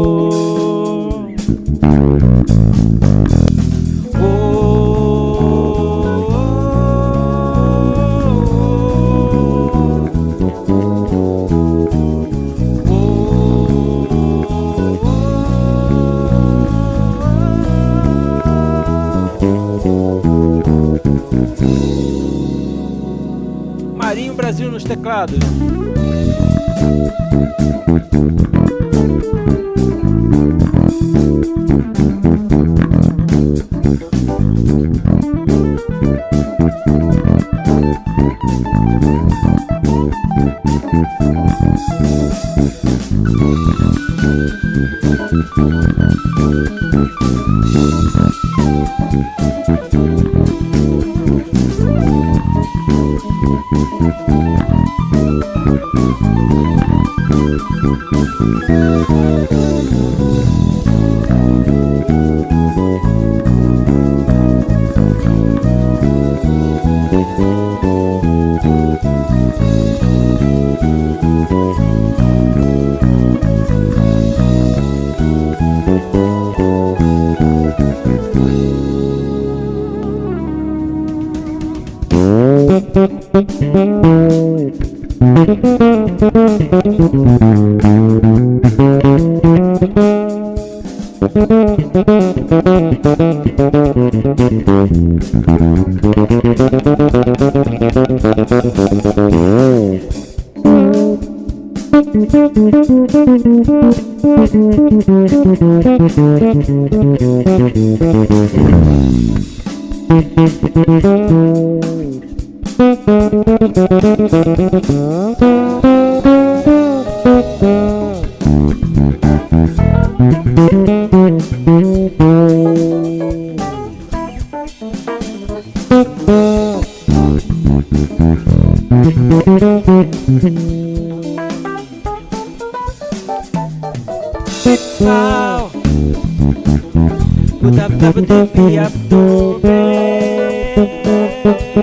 Pau.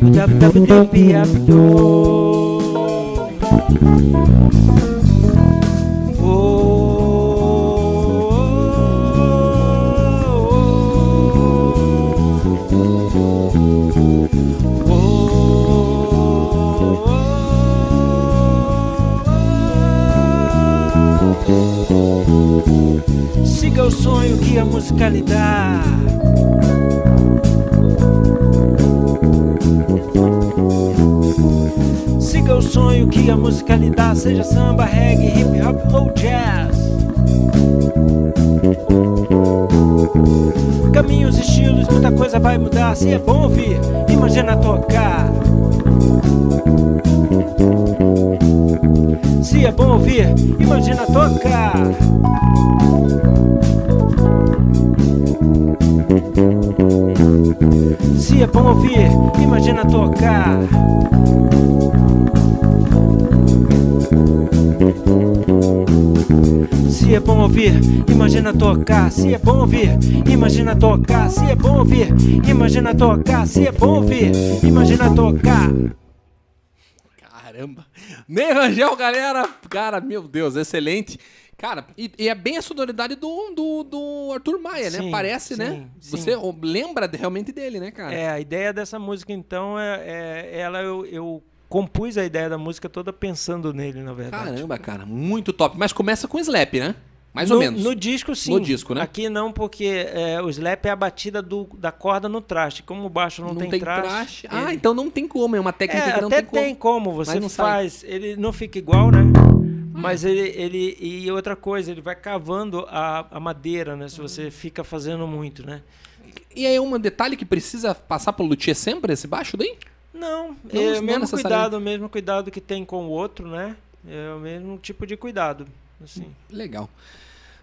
Siga a dá. Siga o sonho que a dá, seja samba, reggae, hip hop ou jazz. Caminhos, estilos, muita coisa vai mudar. Se é bom ouvir, imagina tocar. Se é bom ouvir, imagina tocar. Se é bom ouvir, imagina tocar. Se é bom ouvir, imagina tocar. Se é bom ouvir, imagina tocar. Se é bom ouvir, imagina tocar. Se é bom ouvir, imagina tocar. Caramba. Ney Rangel, galera. Cara, meu Deus, excelente. Cara, e, e é bem a sonoridade do, do, do Arthur Maia, né? Sim, Parece, né? sim, sim. Você lembra realmente dele, né, cara? É, a ideia dessa música, então, é, é- ela eu, eu compus a ideia da música toda pensando nele, na verdade. Caramba, cara, muito top. Mas começa com slap, né? Mais no, ou menos. No disco, sim. No disco, né? Aqui não, porque é, o slap é a batida do- da corda no traste. Como o baixo não, não tem, traste. Ah, ele- então não tem como. É uma técnica É, que não até tem como. tem como, você Mas não sai. faz. Ele não fica igual, né? Mas ele, ele. E outra coisa, ele vai cavando a, a madeira, né? Se você fica fazendo muito, né? E aí, um detalhe que precisa passar pelo luthier sempre, esse baixo daí? Não, Não, é o mesmo cuidado, o mesmo cuidado que tem com o outro, né? É o mesmo tipo de cuidado. Assim. Legal.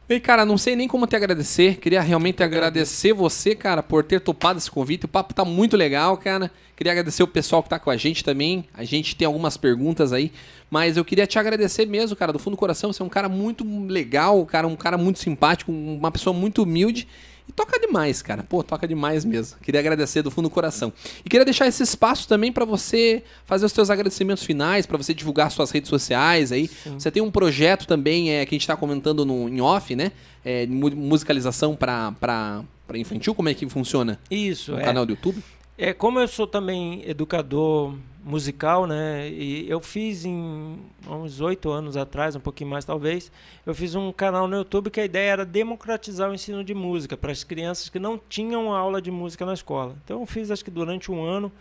E, cara, não sei nem como te agradecer. Queria realmente agradecer você, cara, por ter topado esse convite. O papo tá muito legal, cara. Queria agradecer o pessoal que tá com a gente também. A gente tem algumas perguntas aí. Mas eu queria te agradecer mesmo, cara, do fundo do coração. Você é um cara muito legal, cara, um cara muito simpático, uma pessoa muito humilde. E toca demais, cara. Pô, toca demais mesmo. Queria agradecer do fundo do coração. E queria deixar esse espaço também para você fazer os seus agradecimentos finais, para você divulgar suas redes sociais aí. Sim. Você tem um projeto também é, que a gente tá comentando no, em off, né? É, musicalização para infantil. Como é que funciona? Isso, no é. canal do YouTube? É, como eu sou também educador musical, né? E eu fiz em uns oito anos atrás, um pouquinho mais talvez, eu fiz um canal no YouTube que a ideia era democratizar o ensino de música para as crianças que não tinham aula de música na escola. Então eu fiz acho que durante um ano.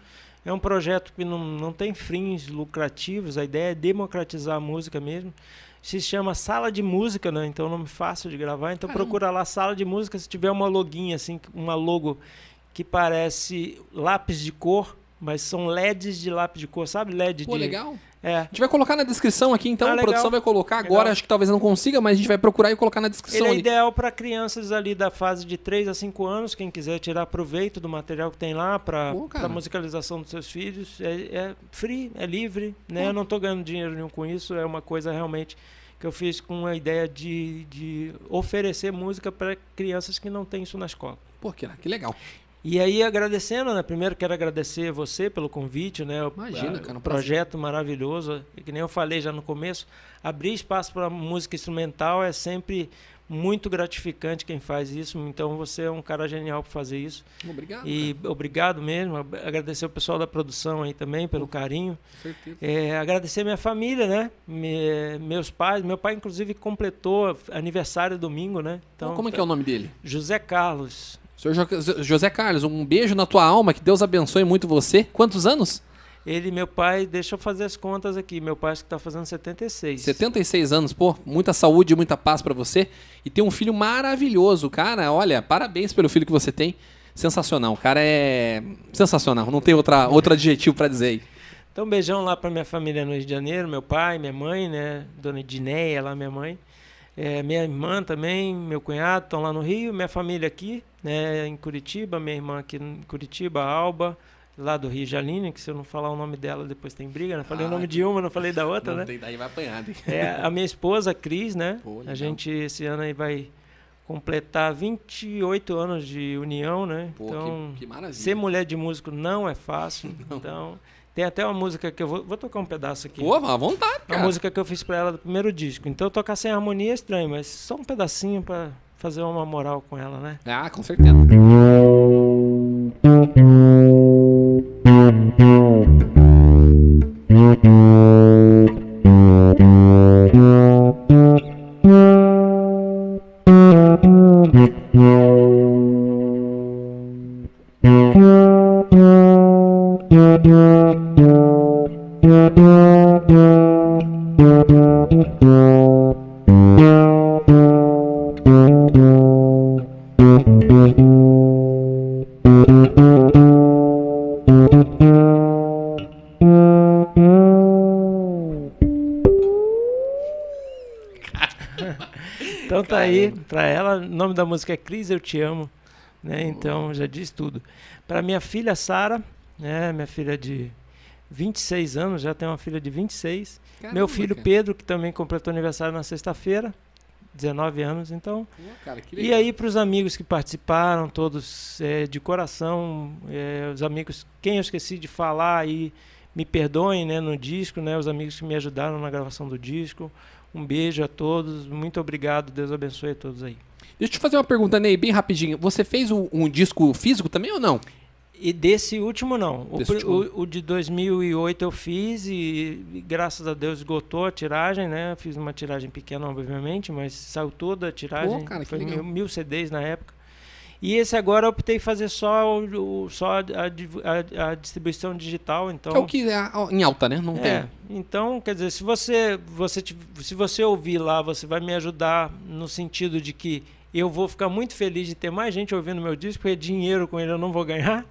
É um projeto que não, não tem fins lucrativos, a ideia é democratizar a música mesmo. Se chama Sala de Música, né? Então é um nome fácil de gravar. Então Caramba. procura lá Sala de Música, se tiver uma loguinha assim, uma logo que parece lápis de cor, mas são LEDs de lápis de cor, sabe? LED Pô, de. legal. É. A gente vai colocar na descrição aqui, então. Ah, a produção legal. vai colocar Legal. agora. Acho que talvez não consiga, mas a gente vai procurar e colocar na descrição Ele é ali. ideal para crianças ali da fase de 3 a 5 anos, quem quiser tirar proveito do material que tem lá para a musicalização dos seus filhos. É, é free, é livre, né? Pô. Eu não estou ganhando dinheiro nenhum com isso, é uma coisa realmente que eu fiz com a ideia de, de oferecer música para crianças que não têm isso na escola. Pô, que, que legal. E aí, agradecendo, né? Primeiro quero agradecer você pelo convite, né? Imagina, cara, um projeto maravilhoso. E que nem eu falei já no começo, abrir espaço para música instrumental é sempre muito gratificante quem faz isso. Então você é um cara genial para fazer isso. Obrigado. E obrigado mesmo. Agradecer o pessoal da produção aí também pelo carinho. cara. Certeza. É, agradecer minha família, né? Me- meus pais. Meu pai, inclusive, completou aniversário domingo, né? Então, como é que é o nome dele? José Carlos. Senhor Jo- José Carlos, um beijo na tua alma, que Deus abençoe muito você. Quantos anos? Ele, meu pai, deixa eu fazer as contas aqui. Meu pai acho que tá fazendo 76. 76 anos, pô, muita saúde e muita paz pra você. E tem um filho maravilhoso, cara. Olha, parabéns pelo filho que você tem. Sensacional, o cara é sensacional. Não tem outra, outro adjetivo pra dizer aí. Então, beijão lá pra minha família no Rio de Janeiro, meu pai, minha mãe, né? Dona Dineia, lá minha mãe. É, minha irmã também, meu cunhado estão lá no Rio, minha família aqui, né, em Curitiba, minha irmã aqui em Curitiba, Alba, lá do Rio Jaline, que se eu não falar o nome dela depois tem briga, né? Falei Ah, o nome de uma, não falei da outra, Não né? tem- daí vai apanhar. hein? É, a minha esposa, a Cris, né? Pô, a gente esse ano aí vai completar 28 anos de união, né? Pô, então, que, que maravilha. ser mulher de músico não é fácil. <laughs> Então, tem até uma música que eu vou, vou tocar um pedaço aqui. Pô, à vontade, Uma cara. música que eu fiz pra ela do primeiro disco. Então tocar sem harmonia é estranho, mas só um pedacinho pra fazer uma moral com ela, né? Ah, com certeza. Da música é Cris, eu te amo, né? Então já diz tudo. Pra minha filha Sara, né, minha filha de 26 anos, já tem uma filha de 26. Meu Caramba, filho cara. Pedro, que também completou aniversário na sexta-feira, 19 anos, então Pô, cara, que E aí, para os amigos que participaram, todos é, de coração, é, os amigos, quem eu esqueci de falar aí, me perdoem né, no disco, né, os amigos que me ajudaram na gravação do disco. Um beijo a todos, muito obrigado, Deus abençoe a todos aí. Deixa eu te fazer uma pergunta, Ney, bem rapidinho. Você fez um, um disco físico também ou não? E desse último não. O, Desse pr- último. o- o de 2008 eu fiz e, e graças a Deus esgotou a tiragem, né? Fiz uma tiragem pequena, obviamente, mas saiu toda a tiragem. Pô, cara, que Foi legal. mil, mil CDs na época. E esse agora eu optei fazer só, o, o- só a, a- a distribuição digital, então... É o que é em alta, né? Não É, tem. então, quer dizer, se você, você, se você ouvir lá, você vai me ajudar no sentido de que Eu vou ficar muito feliz de ter mais gente ouvindo meu disco, porque dinheiro com ele eu não vou ganhar.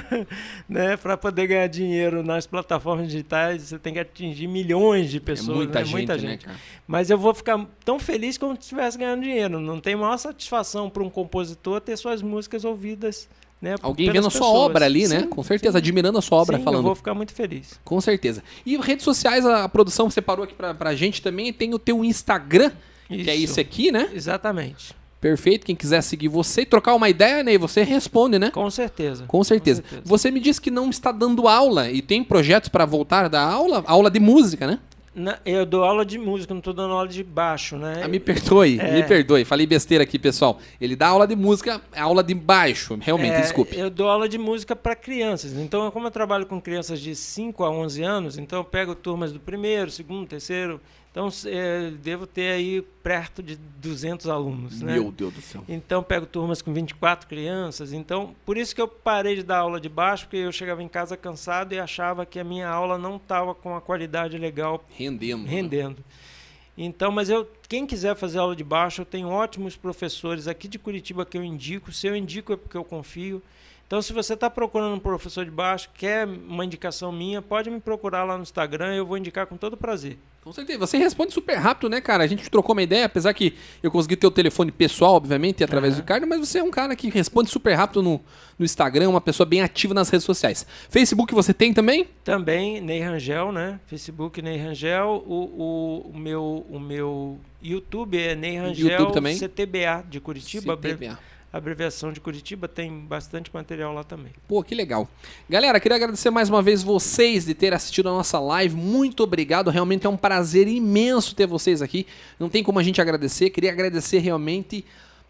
<laughs> né? Para poder ganhar dinheiro nas plataformas digitais, você tem que atingir milhões de pessoas. é muita né? gente, muita né, gente. cara? Mas eu vou ficar tão feliz como se estivesse ganhando dinheiro. Não tem maior satisfação para um compositor ter suas músicas ouvidas. Né, Alguém vendo a sua pessoas. obra ali, né? Sim, Com certeza, sim. admirando a sua obra, Sim, falando. Eu vou ficar muito feliz. Com certeza. E redes sociais, a produção separou aqui pra, pra gente também. Tem o teu Instagram, que é Isso. esse aqui, né? Exatamente. Perfeito. Quem quiser seguir você e trocar uma ideia, né? E você responde, né? Com certeza. Com certeza. Com certeza. Você me disse que não está dando aula e tem projetos para voltar da aula, aula de música, né? Na- eu dou aula de música, não estou dando aula de baixo, né? Ah, me perdoe, É. me perdoe. Falei besteira aqui, pessoal. Ele dá aula de música, aula de baixo. Realmente, É, desculpe. Eu dou aula de música para crianças. Então, como eu trabalho com crianças de 5 a 11 anos, então eu pego turmas do primeiro, segundo, terceiro. Então, é, devo ter aí perto de 200 alunos, né? Meu Deus do céu. Então, pego turmas com 24 crianças. Então, por isso que eu parei de dar aula de baixo, porque eu chegava em casa cansado e achava que a minha aula não estava com a qualidade legal Rendendo. né? rendendo. Então, mas eu, quem quiser fazer aula de baixo, eu tenho ótimos professores aqui de Curitiba que eu indico. Se eu indico é porque eu confio. Então, se você está procurando um professor de baixo, quer uma indicação minha, pode me procurar lá no Instagram, eu vou indicar com todo prazer. Com certeza. Você responde super rápido, né, cara? A gente trocou uma ideia, apesar que eu consegui ter o telefone pessoal, obviamente, através do Ricardo, mas você é um cara que responde super rápido no, no Instagram, uma pessoa bem ativa nas redes sociais. Facebook você tem também? Também Ney Rangel, né? Facebook Ney Rangel, o, o, o meu o meu YouTube é Ney Rangel YouTube também? CTBA de Curitiba, CTBA. Abreviação de Curitiba, tem bastante material lá também. Pô, que legal. Galera, queria agradecer mais uma vez vocês de ter assistido a nossa live. Muito obrigado. Realmente é um prazer imenso ter vocês aqui. Não tem como a gente agradecer. Queria agradecer realmente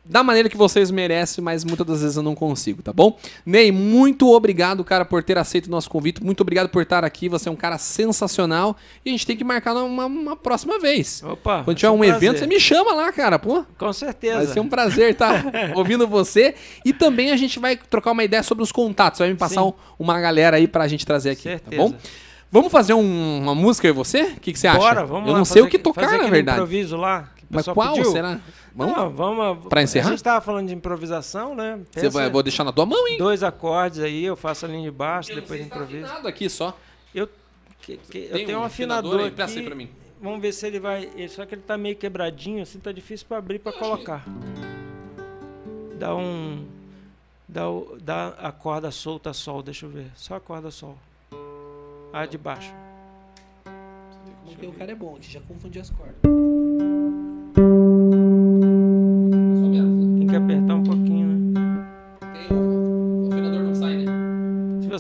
da maneira que vocês merecem, mas muitas das vezes eu não consigo, tá bom? Ney, muito obrigado, cara, por ter aceito o nosso convite. Muito obrigado por estar aqui. Você é um cara sensacional. E a gente tem que marcar uma, uma próxima vez. Opa! Quando tiver um prazer. evento, você me chama lá, cara. Pô, Com certeza. Vai ser um prazer estar <laughs> ouvindo você. E também a gente vai trocar uma ideia sobre os contatos. Vai me passar um- uma galera aí pra gente trazer aqui, Certeza. tá bom? Vamos fazer um- uma música e você? O que, que você acha? Bora, vamos eu lá. não sei o que tocar, na verdade. improviso lá. Mas qual pediu. será? Vamos? Não, vamos Pra encerrar? A gente tava falando de improvisação, né? Você vai, vou deixar na tua mão, hein? Dois acordes aí, eu faço a linha de baixo, Eu não depois tá improviso. afinado aqui só. Eu, que- que- eu tenho um afinador afinador aí? Presta aí aqui. pra mim. Vamos ver se ele vai. Só que ele tá meio quebradinho, assim, tá difícil pra abrir pra colocar. Dá um. Dá, dá a corda solta sol, deixa eu ver. Só a corda sol. A de baixo. Porque o cara é bom, já confundi as cordas.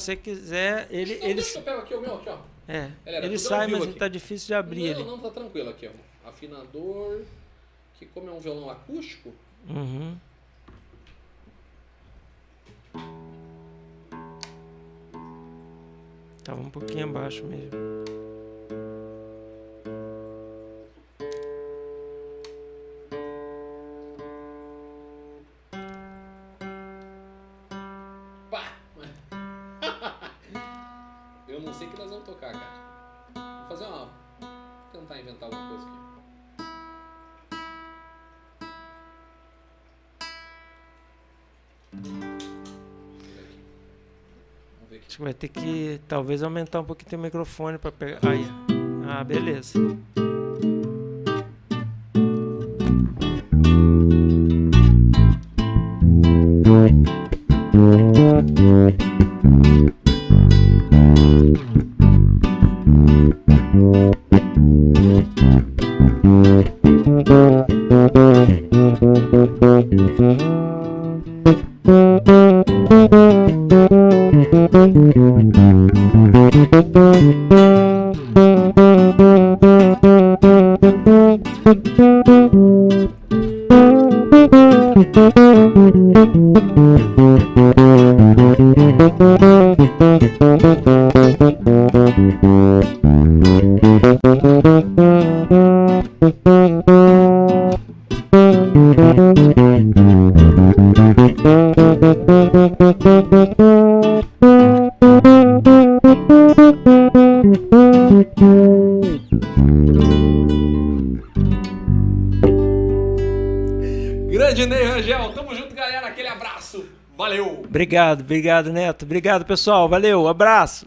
Você quiser, ele. ele eu pego aqui o meu, aqui, ó. é, Galera, ele sai, mas aqui. ele tá difícil de abrir não, ele. não, tá tranquilo aqui, ó. Afinador, que como é um violão acústico, Uhum. Tava um pouquinho abaixo mesmo. Vai ter que talvez aumentar um pouquinho o microfone para pegar. Aí. Ah, beleza. Obrigado, obrigado, Neto. Obrigado, pessoal. Valeu, abraço.